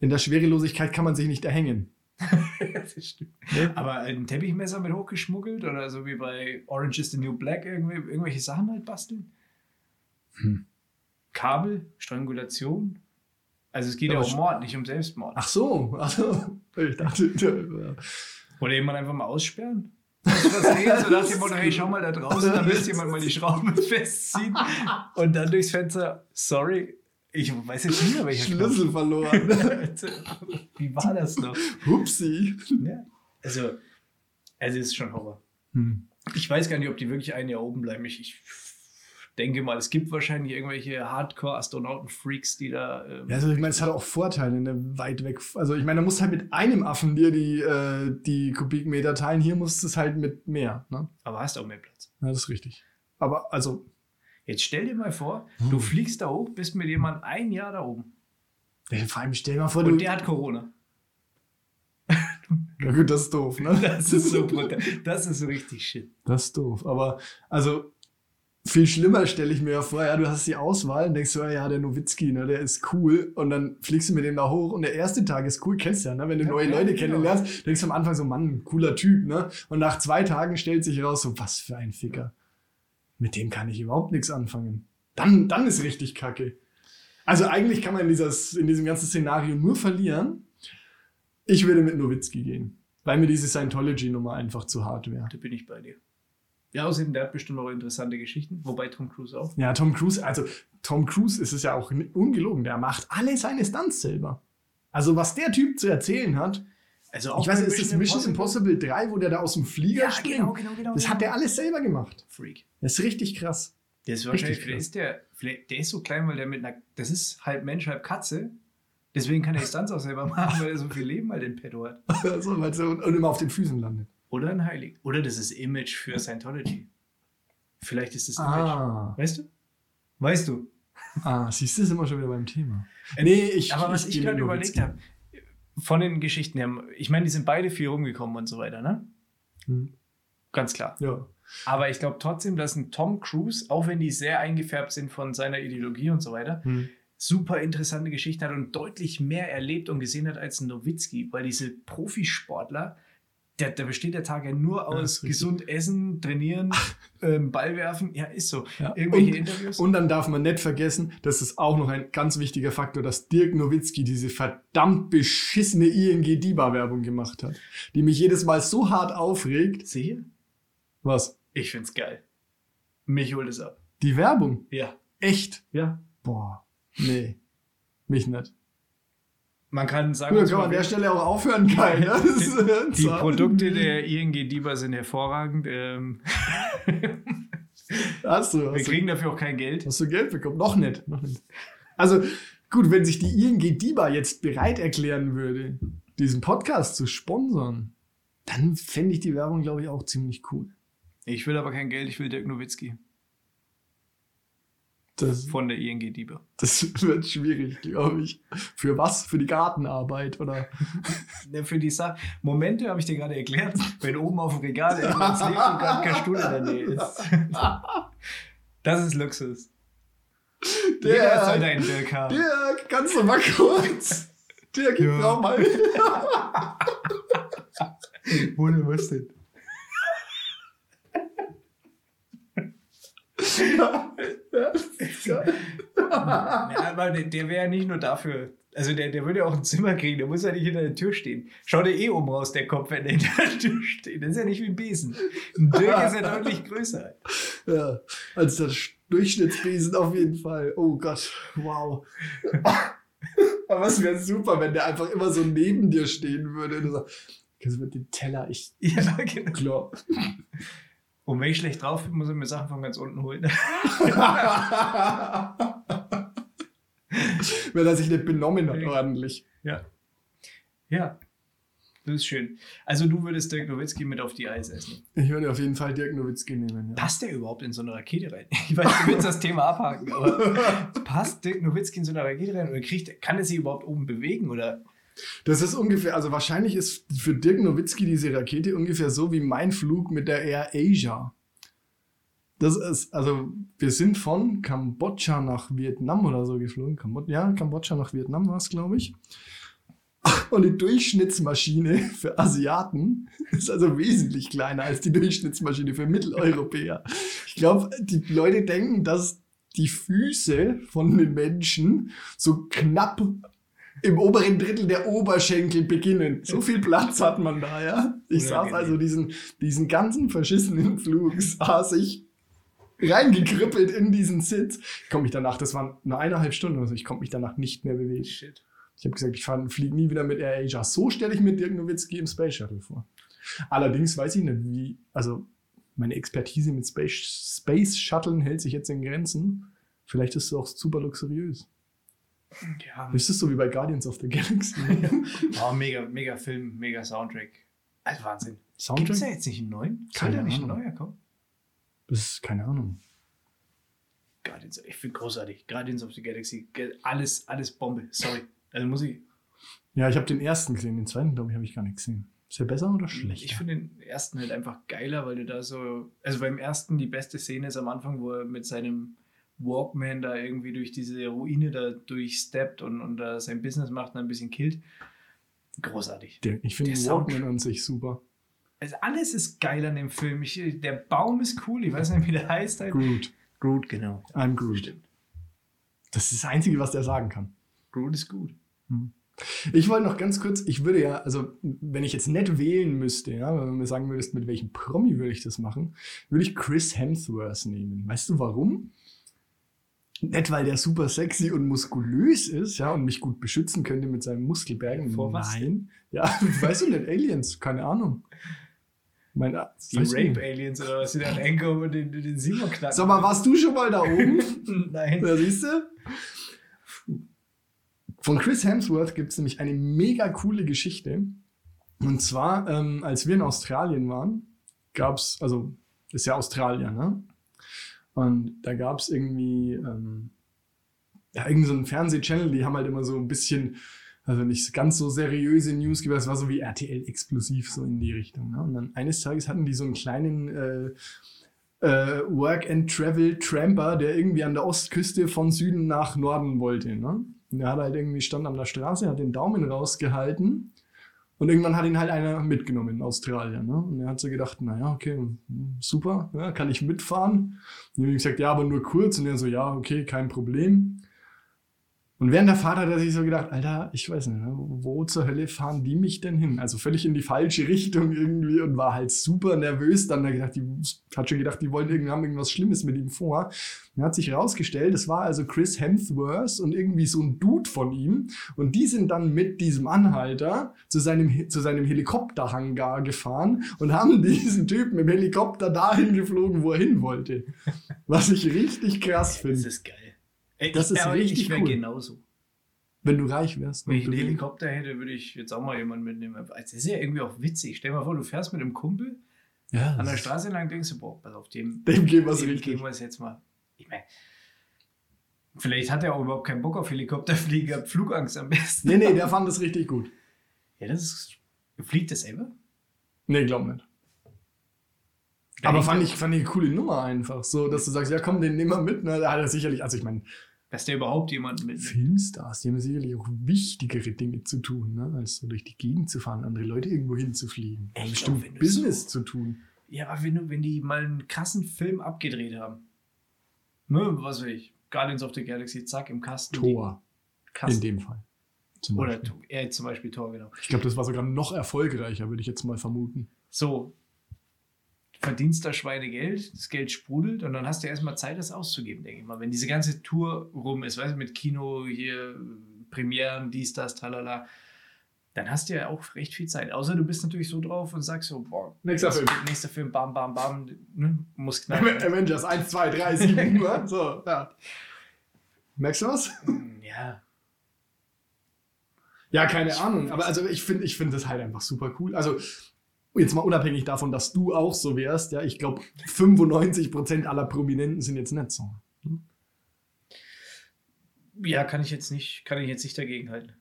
In der Schwerelosigkeit kann man sich nicht erhängen. *laughs* das stimmt. Ja. Aber ein Teppichmesser mit hochgeschmuggelt oder so wie bei Orange is the New Black irgendwie, irgendwelche Sachen halt basteln? Hm. Kabel, Strangulation. Also es geht ja, ja um Mord, nicht um Selbstmord. Ach so, *laughs* also ich dachte. *laughs* Oder jemand einfach mal aussperren. Das so nach dem Motto, hey, schau mal da draußen, da will jemand mal die Schrauben *laughs* festziehen. Und dann durchs Fenster, sorry, ich weiß jetzt nicht mehr, welcher Schlüssel Knopf. verloren. *laughs* Wie war das noch? Hupsi. Ja. Also, also es ist schon Horror. Hm. Ich weiß gar nicht, ob die wirklich ein Jahr oben bleiben. Ich, ich denke mal, es gibt wahrscheinlich irgendwelche Hardcore-Astronauten-Freaks, die da. Ähm, ja, also ich meine, es hat auch Vorteile, ne? weit weg. Also ich meine, da musst halt mit einem Affen dir die, äh, die Kubikmeter teilen. Hier musst du es halt mit mehr. Ne? Aber hast auch mehr Platz. Ja, das ist richtig. Aber also. Jetzt stell dir mal vor, hm. du fliegst da hoch, bist mit jemandem ein Jahr da oben. Ja, vor allem stell dir mal vor, Und der hat Corona. *laughs* Ja gut, das ist doof, ne? Das ist so brutal. Das ist so richtig shit. Das ist doof. Aber also viel schlimmer stelle ich mir ja vor, ja, du hast die Auswahl und denkst so, ja, der Nowitzki, ne, der ist cool. Und dann fliegst du mit dem da hoch und der erste Tag ist cool, kennst du ja, ne? Wenn du ja, neue ja, Leute genau. kennenlernst, denkst du am Anfang so, Mann, cooler Typ, ne? Und nach zwei Tagen stellt sich raus, so, was für ein Ficker. Mit dem kann ich überhaupt nichts anfangen. Dann, dann ist richtig kacke. Also eigentlich kann man in, dieses, in diesem ganzen Szenario nur verlieren. Ich würde mit Nowitzki gehen, weil mir diese Scientology-Nummer einfach zu hart wäre. Da bin ich bei dir. Ja, außerdem, der hat bestimmt auch interessante Geschichten, wobei Tom Cruise auch. Ja, Tom Cruise, also Tom Cruise ist es ja auch ungelogen, der macht alle seine Stunts selber. Also was der Typ zu erzählen hat, also auch ich weiß, ist das Mission Impossible 3, wo der da aus dem Flieger ja, springt? Genau, genau, genau, das hat der alles selber gemacht. Freak. Das ist richtig krass. Der ist wahrscheinlich, vielleicht ist der, vielleicht, der ist so klein, weil der mit einer, das ist halb Mensch, halb Katze. Deswegen kann er die Stunts auch selber *laughs* machen, weil er so viel Leben halt in petto hat. *laughs* also, und immer auf den Füßen landet. Oder ein Heilig. Oder das ist Image für Scientology. Vielleicht ist das Image. Ah. Weißt du? Weißt du? *laughs* Ah, siehst du, sind wir schon wieder beim Thema. Äh, nee, ich. Aber was ich, ich gerade überlegt habe, von den Geschichten her, ich meine, die sind beide viel rumgekommen und so weiter, ne? Hm. Ganz klar. Ja. Aber ich glaube trotzdem, dass ein Tom Cruise, auch wenn die sehr eingefärbt sind von seiner Ideologie und so weiter, hm. super interessante Geschichten hat und deutlich mehr erlebt und gesehen hat als ein Nowitzki, weil diese Profisportler, der, der besteht der Tag ja nur aus ja, gesund essen, trainieren, *laughs* ähm, Ball werfen. Ja, ist so. Ja. Irgendwelche und, Interviews. Und dann darf man nicht vergessen, das ist auch noch ein ganz wichtiger Faktor, dass Dirk Nowitzki diese verdammt beschissene ING Diba-Werbung gemacht hat, die mich jedes Mal so hart aufregt. Sieh? Was? Ich find's geil. Mich holt es ab. Die Werbung? Ja. Echt? Ja. Boah. Nee. Mich nicht. Man kann sagen, Gut, kann man an der Stelle auch aufhören, Kai. Ne? Die, die Produkte der ING Diba sind hervorragend. Ähm. Hast du? Wir Hast kriegen du, dafür auch kein Geld. hast du Geld bekommen? Noch nicht. Noch nicht. Also gut, wenn sich die ING DIBA jetzt bereit erklären würde, diesen Podcast zu sponsern, dann fände ich die Werbung, glaube ich, auch ziemlich cool. Ich will aber kein Geld, ich will Dirk Nowitzki Das, von der ING Diebe. das *laughs* wird schwierig, glaube ich. Für was? Für die Gartenarbeit oder? *laughs* Ne, Für die Sache. Momente habe ich dir gerade erklärt, wenn oben auf dem Regal *laughs* liegt und gerade kein Stuhl in der Nähe ist. Das ist Luxus. Jeder soll deinen Dirk haben. Dirk, kannst du mal kurz? Dirk, ich Ja. brauch mal. Ohne was denn? Ja, aber der, der wäre ja nicht nur dafür. Also der, der würde ja auch ein Zimmer kriegen, der muss ja nicht hinter der Tür stehen. Schau dir eh oben raus, der Kopf, wenn der hinter der Tür steht. Das ist ja nicht wie ein Besen. Ein Dirk ist ja deutlich größer. Ja, als der Durchschnittsbesen auf jeden Fall. Oh Gott, wow. Aber es wäre super, wenn der einfach immer so neben dir stehen würde und du sagst, kannst du mit dem Teller, ich, Ja, genau. klar. Und wenn ich schlecht drauf bin, muss ich mir Sachen von ganz unten holen. *laughs* wenn er sich nicht benommen hat ordentlich. Ja. Ja. Das ist schön. Also du würdest Dirk Nowitzki mit auf die Eis essen. Ich würde auf jeden Fall Dirk Nowitzki nehmen. Ja. Passt der überhaupt in so eine Rakete rein? Ich weiß, du willst das Thema abhaken, aber *laughs* passt Dirk Nowitzki in so eine Rakete rein oder kriegt, kann er sich überhaupt oben bewegen oder? Das ist ungefähr, also wahrscheinlich ist für Dirk Nowitzki diese Rakete ungefähr so wie mein Flug mit der Air Asia. Das ist, also wir sind von Kambodscha nach Vietnam oder so geflogen. Kambod ja, Kambodscha nach Vietnam war es, glaube ich. Und die Durchschnittsmaschine für Asiaten ist also wesentlich kleiner als die Durchschnittsmaschine für Mitteleuropäer. Ich glaube, die Leute denken, dass die Füße von den Menschen so knapp im oberen Drittel der Oberschenkel beginnen. So viel Platz hat man da, ja. Ich saß Unangenehm. also diesen, diesen ganzen verschissenen Flug, saß ich reingekrüppelt in diesen Sitz. Ich konnte mich danach, das waren nur eineinhalb Stunden oder so, ich konnte mich danach nicht mehr bewegen. Shit. Ich habe gesagt, ich fliege nie wieder mit Air Asia. So stelle ich mir Dirk Nowitzki im Space Shuttle vor. Allerdings weiß ich nicht, wie, also meine Expertise mit Space, Space Shuttlen hält sich jetzt in Grenzen. Vielleicht ist es auch super luxuriös. Ja. Ist es so wie bei Guardians of the Galaxy? *laughs* Oh, mega, mega Film, mega Soundtrack. Also Wahnsinn. Gibt es da Soundtrack? jetzt nicht einen neuen? Keine da nicht ein neuer kommen? Das ist keine Ahnung. Guardians, ich finde großartig. Guardians of the Galaxy, alles, alles Bombe. Sorry. Also muss ich. Ja, ich habe den ersten gesehen, den zweiten, glaube ich, habe ich gar nicht gesehen. Ist der besser oder schlechter? Ich finde den ersten halt einfach geiler, weil du da so. Also beim ersten die beste Szene ist am Anfang, wo er mit seinem Walkman da irgendwie durch diese Ruine da durchsteppt und, und da sein Business macht und ein bisschen killt. Großartig. der, ich finde der den Sound- Walkman an sich super. Also alles ist geil an dem Film. Ich, der Baum ist cool, ich weiß nicht, wie der heißt. Halt. Groot. Groot, genau. I'm Groot. Stimmt. Das ist das Einzige, was der sagen kann. Groot ist gut. Ich wollte noch ganz kurz, ich würde ja, also wenn ich jetzt nicht wählen müsste, ja, wenn du mir sagen würdest, mit welchem Promi würde ich das machen, würde ich Chris Hemsworth nehmen. Weißt du warum? Nicht, weil der super sexy und muskulös ist, ja, und mich gut beschützen könnte mit seinen Muskelbergen. Vor was Nein. Ja, *laughs* weißt du nicht, Aliens, keine Ahnung. Mein, Die weiß nicht. Rape-Aliens oder was, die dann ankommen und den, den Simon knacken. Sag mal, warst du schon mal da oben? *laughs* Nein. Da siehst du? Von Chris Hemsworth gibt es nämlich eine mega coole Geschichte. Und zwar, ähm, als wir in Australien waren, gab es, also ist ja Australien, ne? Und da gab es irgendwie, ähm, ja, irgendeinen so einen Fernsehchannel, die haben halt immer so ein bisschen, also nicht ganz so seriöse News gegeben, es war so wie RTL explosiv, so in die Richtung. Ne? Und dann eines Tages hatten die so einen kleinen äh, äh, Work and Travel Tramper, der irgendwie an der Ostküste von Süden nach Norden wollte. Ne? Und der hat halt irgendwie stand an der Straße, hat den Daumen rausgehalten und irgendwann hat ihn halt einer mitgenommen in Australien. Ne? Und er hat so gedacht, naja, okay, hm, super, ja, kann ich mitfahren? Und ich habe gesagt, ja, aber nur kurz. Und er so, ja, okay, kein Problem. Und während der Fahrt hat er sich so gedacht, Alter, ich weiß nicht, ne, wo zur Hölle fahren die mich denn hin? Also völlig in die falsche Richtung irgendwie und war halt super nervös. Dann hat er gedacht, die hat schon gedacht, die wollen irgendwie haben irgendwas Schlimmes mit ihm vor. Dann hat sich rausgestellt, es war also Chris Hemsworth und irgendwie so ein Dude von ihm. Und die sind dann mit diesem Anhalter zu seinem, zu seinem Helikopterhangar gefahren und haben *laughs* diesen Typen im Helikopter dahin geflogen, wo er hin wollte. Was ich richtig krass finde. Das ist geil. Ey, Das ist richtig Ich wäre cool. genauso. Wenn du reich wärst. Wenn ich einen. Helikopter hätte, würde ich jetzt auch mal jemanden mitnehmen. Das ist ja irgendwie auch witzig. Stell dir mal vor, du fährst mit einem Kumpel ja, an der das- Straße lang, denkst du, boah, pass auf, dem, Dem geben wir es richtig. geben wir es jetzt mal. Ich meine, vielleicht hat er auch überhaupt keinen Bock auf Helikopterfliegen, hat *laughs* Flugangst am besten. Nee, nee, der fand es richtig gut. Ja, das ist. Fliegt das selber? Nee, glaub nicht. Aber fand ich, fand ich eine coole Nummer einfach. So, dass du sagst, ja komm, den nehmen wir mit. Ne? Da hat er sicherlich, also ich meine, Dass der überhaupt jemanden mit. Filmstars, die haben sicherlich auch wichtigere Dinge zu tun, ne? als so durch die Gegend zu fahren, andere Leute irgendwo hinzufliegen. Echt? Bestimmt Auch Business so- zu tun. Ja, aber wenn, du, wenn die mal einen krassen Film abgedreht haben. Ne, was weiß ich. Guardians of the Galaxy, zack, im Kasten. Tor, die in Kasten. dem Fall. Zum Oder er zum Beispiel Tor, genau. Ich glaube, das war sogar noch erfolgreicher, würde ich jetzt mal vermuten. So, verdienst da Schweinegeld, das Geld sprudelt und dann hast du erstmal Zeit, das auszugeben, denke ich mal. Wenn diese ganze Tour rum ist, weißt du, mit Kino, hier, Premieren, dies, das, tralala, dann hast du ja auch recht viel Zeit. Außer du bist natürlich so drauf und sagst so, boah, Nächster Film. nächster Film, bam, bam, bam, ne, muss knallen. Avengers 1, 2, 3, 7 Uhr. So, ja. Merkst du was? ja, Ja, keine Ahnung. Aber also ich finde ich finde das halt einfach super cool. Also jetzt mal unabhängig davon, dass du auch so wärst, ja, ich glaube 95% aller Prominenten sind jetzt nicht so. ja, kann ich jetzt nicht, kann ich jetzt nicht dagegen halten.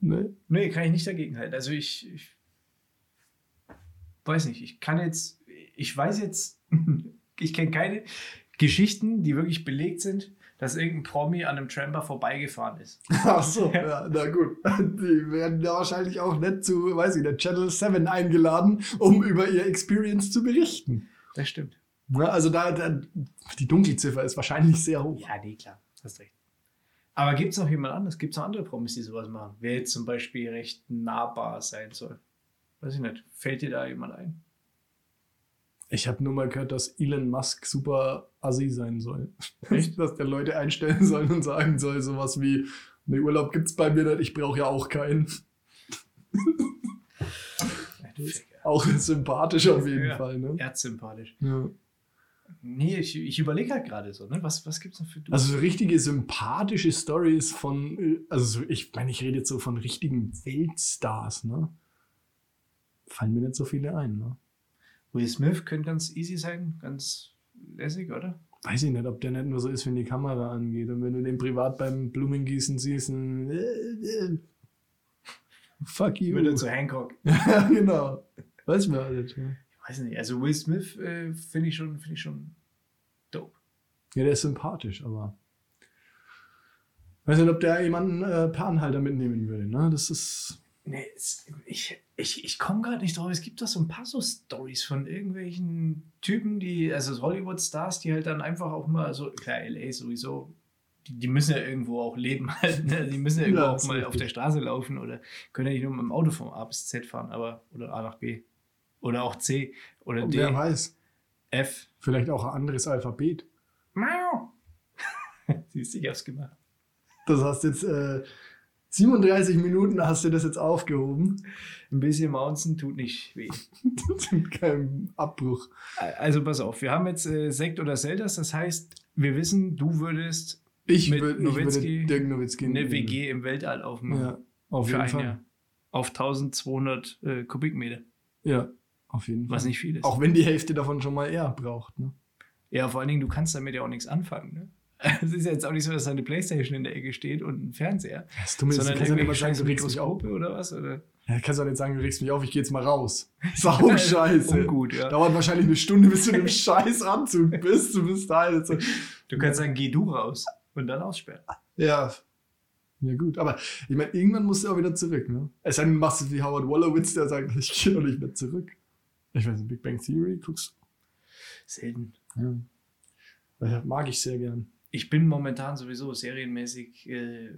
Ne? Nee, kann ich nicht dagegen halten. Also ich, ich weiß nicht, ich kann jetzt, ich weiß jetzt, *laughs* ich kenne keine Geschichten, die wirklich belegt sind, dass irgendein Promi an einem Tramper vorbeigefahren ist. *laughs* Ach so, ja, na gut. *laughs* Die werden da wahrscheinlich auch nicht zu, weiß ich, der Channel 7 eingeladen, um über ihr Experience zu berichten. Das stimmt. Ja, also da, da die Dunkelziffer ist wahrscheinlich sehr hoch. Ja, nee, klar, hast recht. Aber gibt es noch jemand anderes? Gibt es noch andere Promis, die sowas machen? Wer jetzt zum Beispiel recht nahbar sein soll? Weiß ich nicht. Fällt dir da jemand ein? Ich habe nur mal gehört, dass Elon Musk super assi sein soll. *laughs* Echt? dass der Leute einstellen soll und sagen soll, sowas wie, ne, Urlaub gibt's bei mir nicht, ich brauche ja auch keinen. *laughs* Auch sympathisch auf jeden Ja. Fall, ne? Erzsympathisch. Ja. Nee, ich, ich überlege halt gerade so, ne? Was, was gibt's noch für du? Also so richtige sympathische Stories von, also so, ich meine, ich rede jetzt so von richtigen Weltstars, ne? Fallen mir nicht so viele ein, ne? Will Smith könnte ganz easy sein, ganz lässig, oder? Weiß ich nicht, ob der nicht nur so ist, wenn die Kamera angeht. Und wenn du den privat beim Blumengießen siehst, ein, äh, äh, fuck you. Würde zu Hancock. *laughs* ja, genau. Weiß man alles. Ja. Ich weiß nicht. Also Will Smith äh, finde ich schon, finde ich schon dope. ja, der ist sympathisch, aber. Weiß nicht, ob der jemanden äh, per Anhalter mitnehmen würde, ne? Das ist. Nee, ich, ich, ich komme gerade nicht drauf. Es gibt doch so ein paar so Stories von irgendwelchen Typen, die, also Hollywood-Stars, die halt dann einfach auch mal, also klar, LA sowieso, die, die müssen ja irgendwo auch leben *laughs* halt, ne? Die müssen ja irgendwo Ja, auch mal auf der Straße laufen oder können ja nicht nur mit dem Auto vom A bis Z fahren, aber, oder A nach B. Oder auch C oder D, Wer weiß. F. Vielleicht auch ein anderes Alphabet. Miau. *laughs* Siehst du, ich hab's gemacht. Das hast jetzt äh, 37 Minuten hast du das jetzt aufgehoben. Ein bisschen Mountain tut nicht weh. *laughs* Keinem Abbruch. Also pass auf, wir haben jetzt äh, Sekt oder Zeldas, das heißt, wir wissen, du würdest Ich, Mit würd, ich Nowitzki würde Dirk Nowitzki eine. WG im Weltall aufmachen. Ja, auf jeden Fall. Jahr. Auf 1200 äh, Kubikmeter, Ja, auf jeden Fall. was nicht viel ist. Auch wenn die Hälfte davon schon mal eher braucht. Ne? Ja, vor allen Dingen, du kannst damit ja auch nichts anfangen. Ne? *laughs* Es ist ja jetzt auch nicht so, dass da eine Playstation in der Ecke steht und ein Fernseher. Das Dumme ist, du sondern kannst ja nicht sagen, du regst mich auf. Mikroskope oder was? Oder? Ja, kannst du nicht sagen, du regst mich auf, ich gehe jetzt mal raus. Sau *laughs* scheiße. Ungut, ja. Dauert wahrscheinlich eine Stunde, bis du in dem *laughs* scheiß Anzug bist. Du bist da jetzt. so- Du kannst sagen, geh du raus und dann aussperren. Ja. Ja, gut. Aber ich meine, irgendwann musst du auch wieder zurück, ne? Es sei denn, du machst es wie Howard Wolowitz, der sagt, ich gehe doch nicht mehr zurück. Ich weiß nicht, Big Bang Theory guckst Selten. Ja, Mag ich sehr gern. Ich bin momentan sowieso serienmäßig, äh,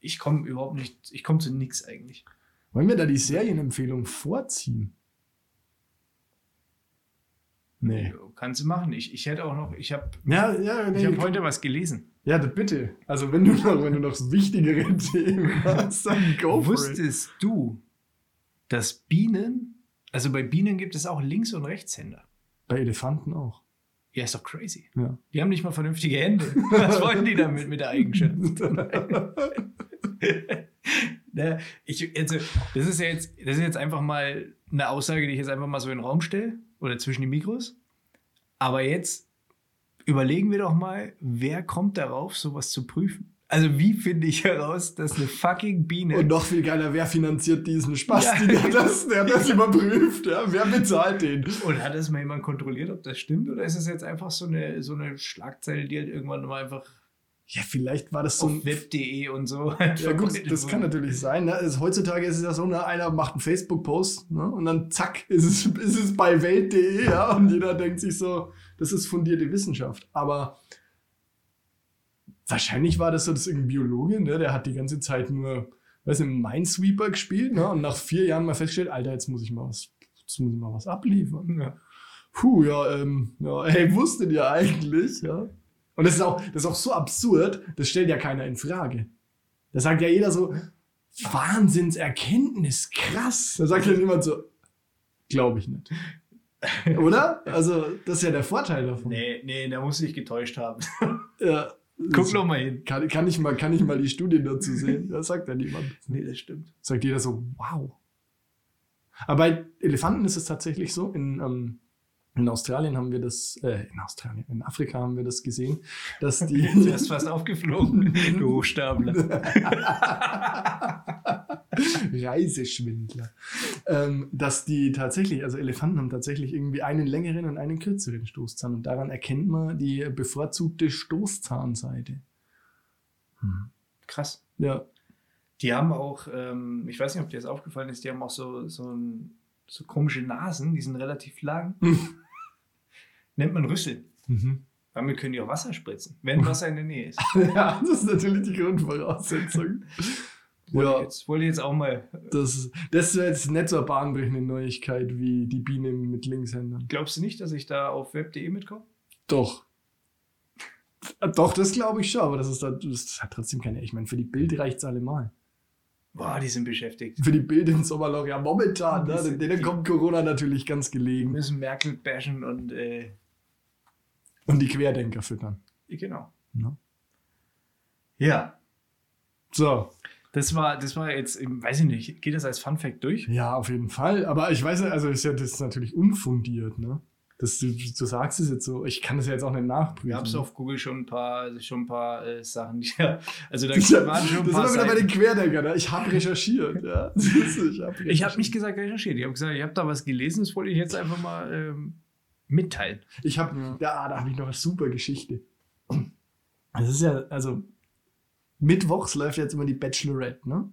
ich komme überhaupt nicht, ich komme zu nichts eigentlich. Wollen wir da die Serienempfehlung vorziehen? Nee. Kannst du machen. Ich, ich hätte auch noch, ich habe Ja, ja, nee. ich hab heute was gelesen. ja, bitte. Also wenn du noch, wenn du noch wichtigere *laughs* Themen hast, dann go for it. Wusstest du, dass Bienen, also bei Bienen gibt es auch Links- und Rechtshänder? Bei Elefanten auch. Ja, ist doch crazy. Ja. Die haben nicht mal vernünftige Hände. *laughs* Was wollen die damit mit der Eigenschutz? *laughs* *laughs* ne, ich, also, das ist ja jetzt, das ist jetzt einfach mal eine Aussage, die ich jetzt einfach mal so in den Raum stelle oder zwischen die Mikros. Aber jetzt überlegen wir doch mal, wer kommt darauf, sowas zu prüfen? Also wie finde ich heraus, dass eine fucking Biene... Und noch viel geiler, wer finanziert diesen Spaß, Ja. der, das, der das überprüft? Ja? Wer bezahlt den? Und hat das mal jemand kontrolliert, ob das stimmt? Oder ist es jetzt einfach so eine, so eine Schlagzeile, die halt irgendwann mal einfach Ja, vielleicht war das so ein web.de und so Ja gut, das kann natürlich sein. Ne? Also, heutzutage ist es ja so, ne? einer macht einen Facebook-Post ne? und dann zack, ist es, ist es bei Welt.de ja? und jeder denkt sich so, das ist fundierte Wissenschaft. Aber wahrscheinlich war das so, das irgendein Biologe, ne? der hat die ganze Zeit nur, weiß nicht, Minesweeper gespielt ne? und nach vier Jahren mal festgestellt, Alter, jetzt muss ich mal was, jetzt muss ich mal was abliefern. Ja. Puh, ja, ähm, ja, hey, wusstet ihr eigentlich, ja? Und das ist auch, das ist auch so absurd, das stellt ja keiner in Frage. Da sagt ja jeder so, Wahnsinnserkenntnis, krass. Da sagt ja niemand so, glaube ich nicht. Oder? Also, das ist ja der Vorteil davon. Nee, nee, da muss ich getäuscht haben. Ja, Guck noch mal hin. kann, kann, ich mal, kann ich mal die Studien dazu sehen? Das sagt ja niemand. Nee, das stimmt. Sagt jeder so, wow. Aber bei Elefanten ist es tatsächlich so, in, ähm, in Australien haben wir das, äh, in Australien, in Afrika haben wir das gesehen, dass *laughs* die. Du hast fast aufgeflogen, du Hochstapler. *laughs* *laughs* *laughs* Reiseschwindler. Ähm, dass die tatsächlich, also Elefanten haben tatsächlich irgendwie einen längeren und einen kürzeren Stoßzahn. Und daran erkennt man die bevorzugte Stoßzahnseite. Krass. Ja. Die haben auch, ähm, ich weiß nicht, ob dir das aufgefallen ist, die haben auch so, so, ein, so komische Nasen, die sind relativ lang. *laughs* Nennt man Rüssel. Mhm. Damit können die auch Wasser spritzen, wenn Wasser in der Nähe ist. *laughs* ja, das ist natürlich die Grundvoraussetzung. Wollte, Ja. jetzt, wollte ich jetzt auch mal. Das, das wäre jetzt nicht so eine bahnbrechende Neuigkeit wie die Biene mit Linkshändern. Glaubst du nicht, dass ich da auf web.de mitkomme? Doch. Doch, das glaube ich schon, aber das ist, da- das hat trotzdem keine. Ich meine, für die Bild reicht es allemal. Boah, die sind beschäftigt. Für die Bild im Sommerloch, ja, momentan, ne? sind- denen kommt Corona natürlich ganz Wir gelegen. müssen Merkel bashen und äh, Und die Querdenker füttern. genau. Ne? Ja, So, das war, das war jetzt, weiß ich nicht, geht das als Fun Fact durch? ja, auf jeden Fall. Aber ich weiß, also ist ja das ist natürlich unfundiert, ne? Das, du, du sagst es jetzt so, ich kann das ja jetzt auch nicht nachprüfen. Haben es auf Google schon ein paar, schon ein paar äh, Sachen, die ja, also da Das, ja- waren schon ein das paar sind wir wieder bei den Querdenkern. Ne? Ich habe recherchiert. Ja? *laughs* Das Ich habe habe nicht gesagt recherchiert, ich habe gesagt, ich habe da was gelesen, das wollte ich jetzt einfach mal ähm, mitteilen. Ich habe, ja, da habe ich noch eine super Geschichte. Das ist ja, also, mittwochs läuft jetzt immer die Bachelorette, ne?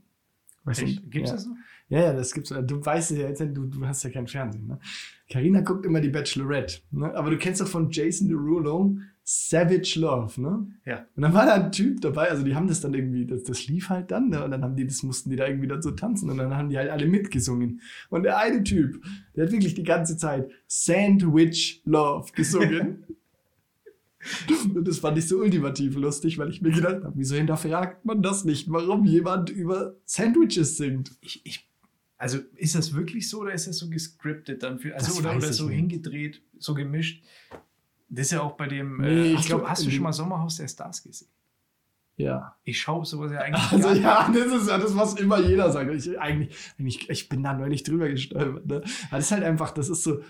Weißt du? Gibt es ja. das noch? Ja, ja, das gibt's. Du weißt es ja jetzt, du, du hast ja kein Fernsehen, ne? Carina guckt immer die Bachelorette, ne? Aber du kennst doch von Jason Derulo Savage Love, ne? Ja. Und dann war da ein Typ dabei, also die haben das dann irgendwie, das, das lief halt dann, ne? Und dann haben die, das mussten die da irgendwie dazu tanzen und dann haben die halt alle mitgesungen. Und der eine Typ, der hat wirklich die ganze Zeit Sandwich Love gesungen. *laughs* Und das fand ich so ultimativ lustig, weil ich mir gedacht habe, wieso hinterfragt man das nicht, warum jemand über Sandwiches singt? Ich, ich, also ist das wirklich so oder ist das so gescriptet dann für, also oder, oder ich so nicht. hingedreht, so gemischt? Das ist ja auch bei dem, Nee, äh, ich hast, glaub, du, hast du schon mal Sommerhaus der Stars gesehen? Ja. Ich schaue sowas ja *laughs* eigentlich Also ja, das ist ja das, was immer jeder sagt. Ich, eigentlich, eigentlich, ich bin da neulich drüber gestolpert. Ne? Aber das ist halt einfach, das ist so,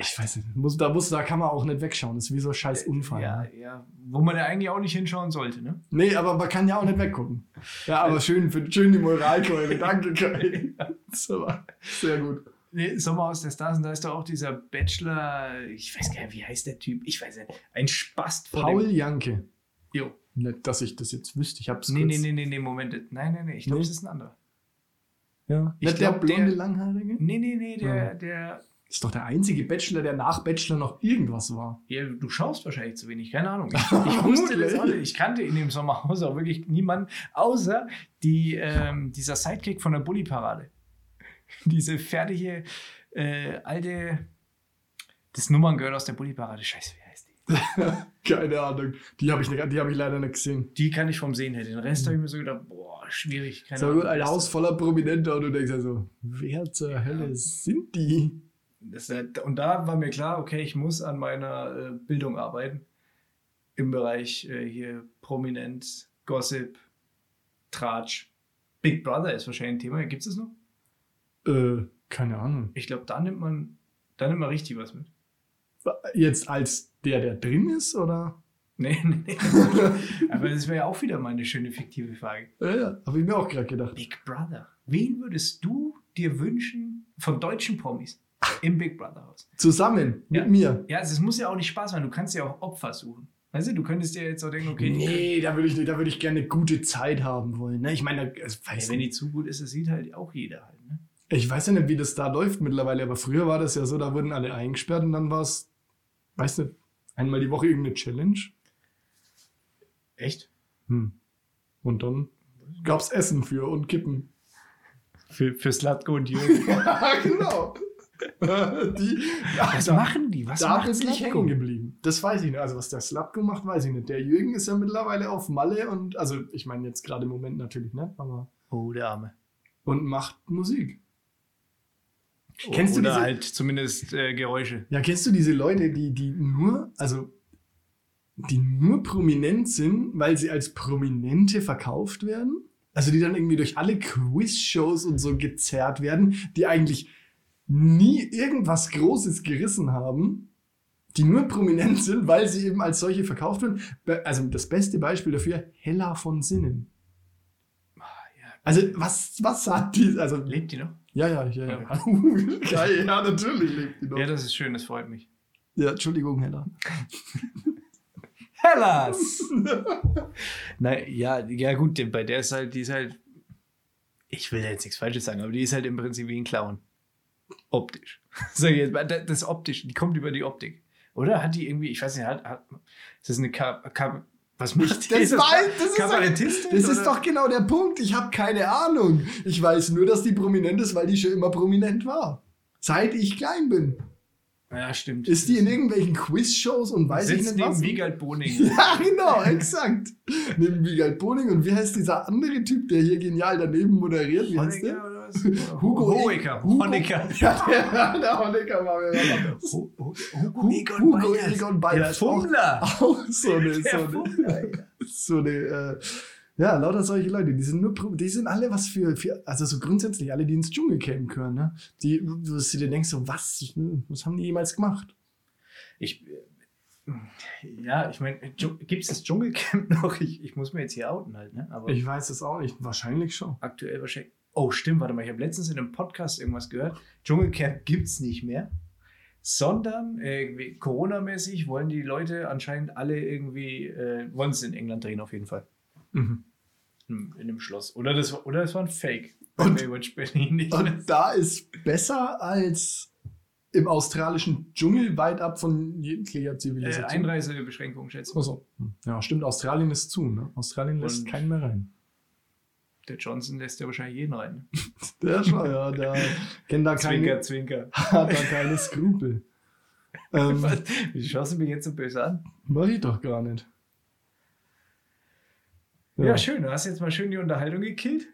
ich weiß nicht, muss, da, muss, da kann man auch nicht wegschauen. Das ist wie so ein scheiß Unfall. Ja, Ne? ja, wo man ja eigentlich auch nicht hinschauen sollte, ne? Nee, aber man kann ja auch nicht weggucken. Ja, aber schön, für, schön die Moralkeule. Danke, Kai. *laughs* Sehr gut. Nee, Sommerhaus der Stars und da ist doch auch dieser Bachelor, ich weiß gar nicht, wie heißt der Typ? Ich weiß nicht, ein Spast vor Paul. Janke. Jo. Nicht, dass ich das jetzt wüsste. Ich hab's Nee, kurz. nee, nee, nee, nee, Moment. Nein, nein, nee, ich glaube, Nee? es ist ein anderer. Ja. Ich Nicht der glaub, blonde, der- langhaarige? Nee, nee, nee, der, Ja. der... Ist doch der einzige Bachelor, der nach Bachelor noch irgendwas war. Ja, du schaust wahrscheinlich zu wenig, keine Ahnung. *laughs* Ich, ich wusste das alle. Ich kannte in dem Sommerhaus *laughs* auch wirklich niemanden, außer die, ähm, dieser Sidekick von der Bully-Parade. Diese fertige, äh, alte... Das Nummerngirl aus der Bully-Parade. Scheiße, wie heißt die? *laughs* Keine Ahnung. Die habe ich, nicht- die hab ich leider nicht gesehen. Die kann ich vom Sehen her. Den Rest habe ich mir so gedacht, boah, schwierig. Keine So Ahnung, ein Haus voller Prominenter und du denkst ja so, wer zur Hölle sind die? Das, und da war mir klar, okay, ich muss an meiner äh, Bildung arbeiten. Im Bereich äh, hier Prominent, Gossip, Tratsch. Big Brother ist wahrscheinlich ein Thema. Gibt es das noch? Äh, keine Ahnung. Ich glaube, da nimmt man, da nimmt man richtig was mit. Jetzt als der, der drin ist, oder? Nee, nee, *laughs* nee. aber das wäre ja auch wieder mal eine schöne fiktive Frage. Ja, ja, habe ich mir auch gerade gedacht. Big Brother. Wen würdest du dir wünschen von deutschen Promis im Big Brother Haus? Zusammen mit ja. mir. Ja, also es muss ja auch nicht Spaß machen. Du kannst ja auch Opfer suchen. Weißt du, du könntest dir jetzt auch denken, okay. Nee, da würde ich, da würd ich gerne eine gute Zeit haben wollen. Ne? Ich meine, also, weiß ja, wenn die zu gut ist, das sieht halt auch jeder halt. Ne? Ich weiß ja nicht, wie das da läuft mittlerweile, aber früher war das ja so, da wurden alle eingesperrt und dann war es, weißt du, einmal die Woche irgendeine Challenge. Echt? Hm. Und dann gab es Essen für und Kippen. Für, für Slatko und *laughs* Jürgen. genau. *laughs* die, was machen die? Was da macht bin ich hängen geblieben. Das weiß ich nicht. Also, was der Slatko macht, weiß ich nicht. Der Jürgen ist ja mittlerweile auf Malle und, also, ich meine jetzt gerade im Moment natürlich nicht, aber. Oh, der Arme. Und macht Musik. Oh, kennst du diese, halt zumindest äh, Geräusche. Ja, kennst du diese Leute, die, die nur, also, die nur prominent sind, weil sie als Prominente verkauft werden? Also, die dann irgendwie durch alle Quiz-Shows und so gezerrt werden, die eigentlich nie irgendwas Großes gerissen haben, die nur prominent *laughs* sind, weil sie eben als solche verkauft werden. Also das beste Beispiel dafür, Hella von Sinnen. Also was, was hat die, also lebt die noch? Ja, ja, ja, ja. Geil, *laughs* ja, natürlich lebt die noch. Ja, das ist schön, das freut mich. Ja, Entschuldigung, Hella. *laughs* Hellas! Na, ja, ja gut, bei der ist halt, die ist halt, ich will jetzt nichts Falsches sagen, aber die ist halt im Prinzip wie ein Clown. Optisch. *laughs* Sag ich jetzt das optisch. Die kommt über die Optik. Oder hat die irgendwie, ich weiß nicht, hat, hat ist das eine Ka, Ka was macht die? Das, das, das, ist, das ist doch genau der Punkt. Ich habe keine Ahnung. Ich weiß nur, dass die prominent ist, weil die schon immer prominent war. Seit ich klein bin. Ja, stimmt. Ist die in irgendwelchen Quiz-Shows und weiß Sitzt ich nicht neben was? Wiegald Boning. *laughs* Ja, genau, exakt. neben Wiegald Boning. Und wie heißt dieser andere Typ, der hier genial daneben moderiert? Wie heißt der? Hugo Honecker. Honecker. *laughs* Ja, der, der Honecker war mir Hugo, Hugo, Egon Hugo Egon Bayers. Der Fummler. Auch, auch so eine, so eine, *laughs* so eine äh, ja, lauter solche Leute, die sind nur, die sind alle was für, für also so grundsätzlich alle, die ins Dschungelcamp gehören, ne? Die, wo du dir denkst, so, was, was haben die jemals gemacht? Ich, äh, ja, ich meine, gibt es das Dschungelcamp *laughs* noch? Ich, ich muss mir jetzt hier outen halt, ne? Aber ich weiß es auch nicht, wahrscheinlich schon. Aktuell wahrscheinlich. Oh, stimmt, warte mal, ich habe letztens in einem Podcast irgendwas gehört. Dschungelcamp gibt es nicht mehr sondern äh, Corona-mäßig wollen die Leute anscheinend alle irgendwie, äh, wollen es in England drehen auf jeden Fall. Mhm in einem Schloss. Oder das, war, oder das war ein Fake. Und, und da ist besser als im australischen Dschungel weit ab von jeglicher Zivilisation. Äh, Einreisebeschränkungen, schätze ich. Achso. Ja, stimmt, Australien ist zu, ne? Australien lässt und keinen mehr rein. Der Johnson lässt ja wahrscheinlich jeden rein. *laughs* der schon, ja, der *laughs* kennt da keine. Zwinker, Zwinker. *laughs* Hat da keine Skrupel. ähm, Wie schaust du mich jetzt so böse an? Mach ich doch gar nicht. Ja. schön. Du hast jetzt mal schön die Unterhaltung gekillt.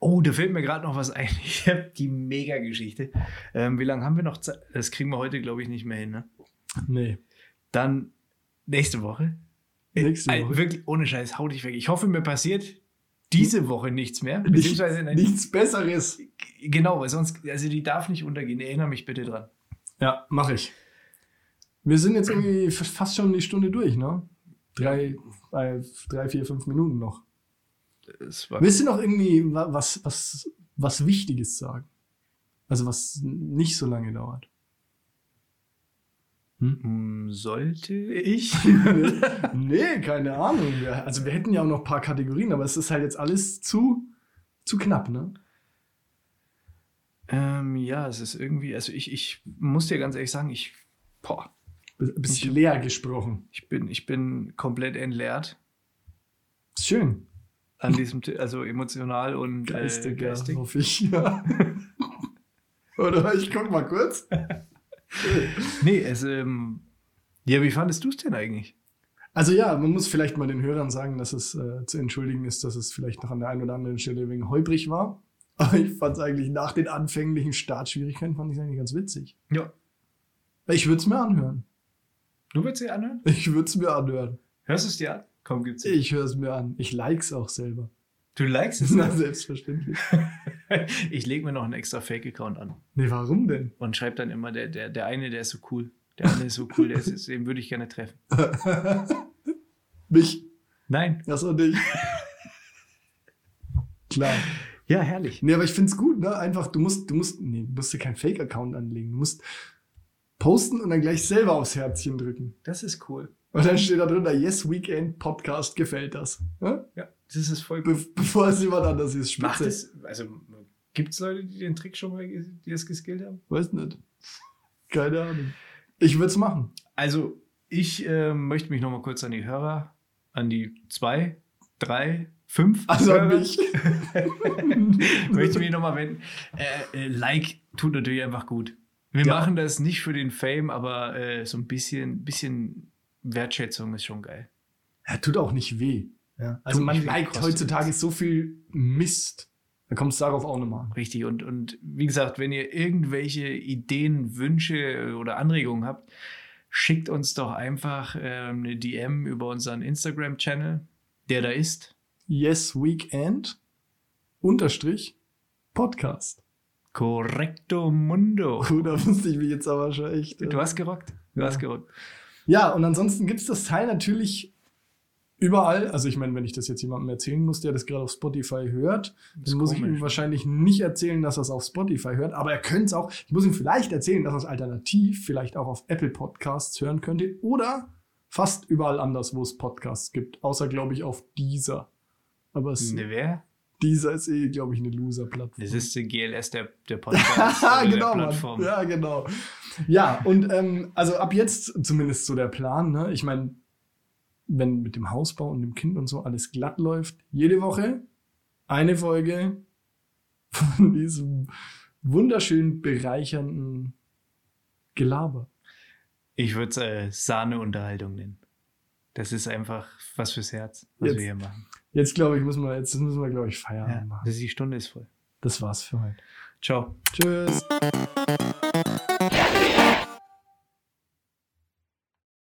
Oh, da fällt mir gerade noch was ein. Ich habe die Mega-Geschichte. Ähm, wie lange haben wir noch Zeit? Das kriegen wir heute, glaube ich, nicht mehr hin, ne? Nee. Dann nächste Woche. Nächste Woche. wirklich, ohne Scheiß, hau dich weg. Ich hoffe, mir passiert diese Woche nichts mehr. Beziehungsweise nichts, nichts Besseres. Genau, weil sonst, also die darf nicht untergehen. Erinnere mich bitte dran. Ja, mache ich. Wir sind jetzt irgendwie fast schon die Stunde durch, ne? Drei, drei, vier, fünf Minuten noch. Willst du noch irgendwie was, was, was Wichtiges sagen? Also was nicht so lange dauert? Hm? hm sollte ich? *laughs* nee, keine Ahnung. Also wir hätten ja auch noch ein paar Kategorien, aber es ist halt jetzt alles zu, zu knapp, ne? Ähm, ja, es ist irgendwie, also ich, ich muss dir ganz ehrlich sagen, ich, boah. Bist leer gesprochen. Ich bin, ich bin komplett entleert. Schön an diesem, also emotional und geistig, äh, geistig. Ja, hoffe ich, ja. *laughs* Oder ich guck mal kurz. *laughs* *laughs* nee, es, ähm, ja, wie fandest du es denn eigentlich? Also ja, man muss vielleicht mal den Hörern sagen, dass es äh, zu entschuldigen ist, dass es vielleicht noch an der einen oder anderen Stelle wegen holprig war. *laughs* Aber ich fand es eigentlich nach den anfänglichen Startschwierigkeiten fand ich eigentlich ganz witzig. Ja. Ich würde es mir anhören. Du würdest sie anhören? Ich würde es mir anhören. Hörst du es dir an? Komm, gibt's. Ich höre es mir an. Ich like es auch selber. Du likest es? *laughs* Na, selbstverständlich. *laughs* ich lege mir noch einen extra Fake-Account an. Nee, warum denn? Und schreibe dann immer, der, der, der eine, der ist so cool. Der eine ist so cool, der ist, den würde ich gerne treffen. *laughs* Mich? Nein. Achso, dich. Klar. Ja, herrlich. Nee, aber ich finde es gut, ne? Einfach, du musst, du musst, nee, du musst dir keinen Fake-Account anlegen. Du musst posten und dann gleich selber aufs Herzchen drücken. Das ist cool. Und dann steht da drunter, Yes Weekend Podcast gefällt das. Ja, ja das ist voll gut. Be bevor es jemand anders ist. Spitze. Macht es, also gibt es Leute, die den Trick schon mal, die es geskillt haben? Weiß nicht. Keine Ahnung. Ich würde es machen. Also, ich äh, möchte mich noch mal kurz an die Hörer, an die zwei, drei, fünf. Also an mich. *laughs* möchte mich noch mal wenden. Äh, äh, like tut natürlich einfach gut. Wir ja. machen das nicht für den Fame, aber äh, so ein bisschen, bisschen Wertschätzung ist schon geil. Ja, tut auch nicht weh. Ja. Also tut man liked heutzutage so viel Mist. Dann kommt es darauf auch nochmal. Richtig. Und, und wie gesagt, wenn ihr irgendwelche Ideen, Wünsche oder Anregungen habt, schickt uns doch einfach ähm, eine DM über unseren Instagram-Channel, der da ist. Yes Weekend unterstrich Podcast. Correcto Mundo. *laughs* Oh, da wusste ich mich jetzt aber schon echt. Du hast gerockt. Du ja. hast gerockt. Ja, und ansonsten gibt es das Teil natürlich überall. Also ich meine, wenn ich das jetzt jemandem erzählen muss, der das gerade auf Spotify hört, dann muss komisch. ich ihm wahrscheinlich nicht erzählen, dass er es auf Spotify hört. Aber er könnte es auch, ich muss ihm vielleicht erzählen, dass er es alternativ vielleicht auch auf Apple Podcasts hören könnte oder fast überall anders, wo es Podcasts gibt. Außer, glaube ich, auf dieser. Aber es. Ne, wer? Dieser ist eh, glaube ich, eine Loser-Plattform. Das ist die GLS der, der *laughs* Podcast. genau, der Plattform. Ja, genau. Ja, und ähm, also ab jetzt zumindest so der Plan. Ne? Ich meine, wenn mit dem Hausbau und dem Kind und so alles glatt läuft, jede Woche eine Folge von diesem wunderschön bereichernden Gelaber. Ich würde es äh, Sahneunterhaltung nennen. Das ist einfach was fürs Herz, was jetzt, wir hier machen. Jetzt glaube ich, müssen wir, jetzt müssen wir, glaube ich, Feierabend ja, machen. Die Stunde ist voll. Das war's für heute. Ciao. Tschüss.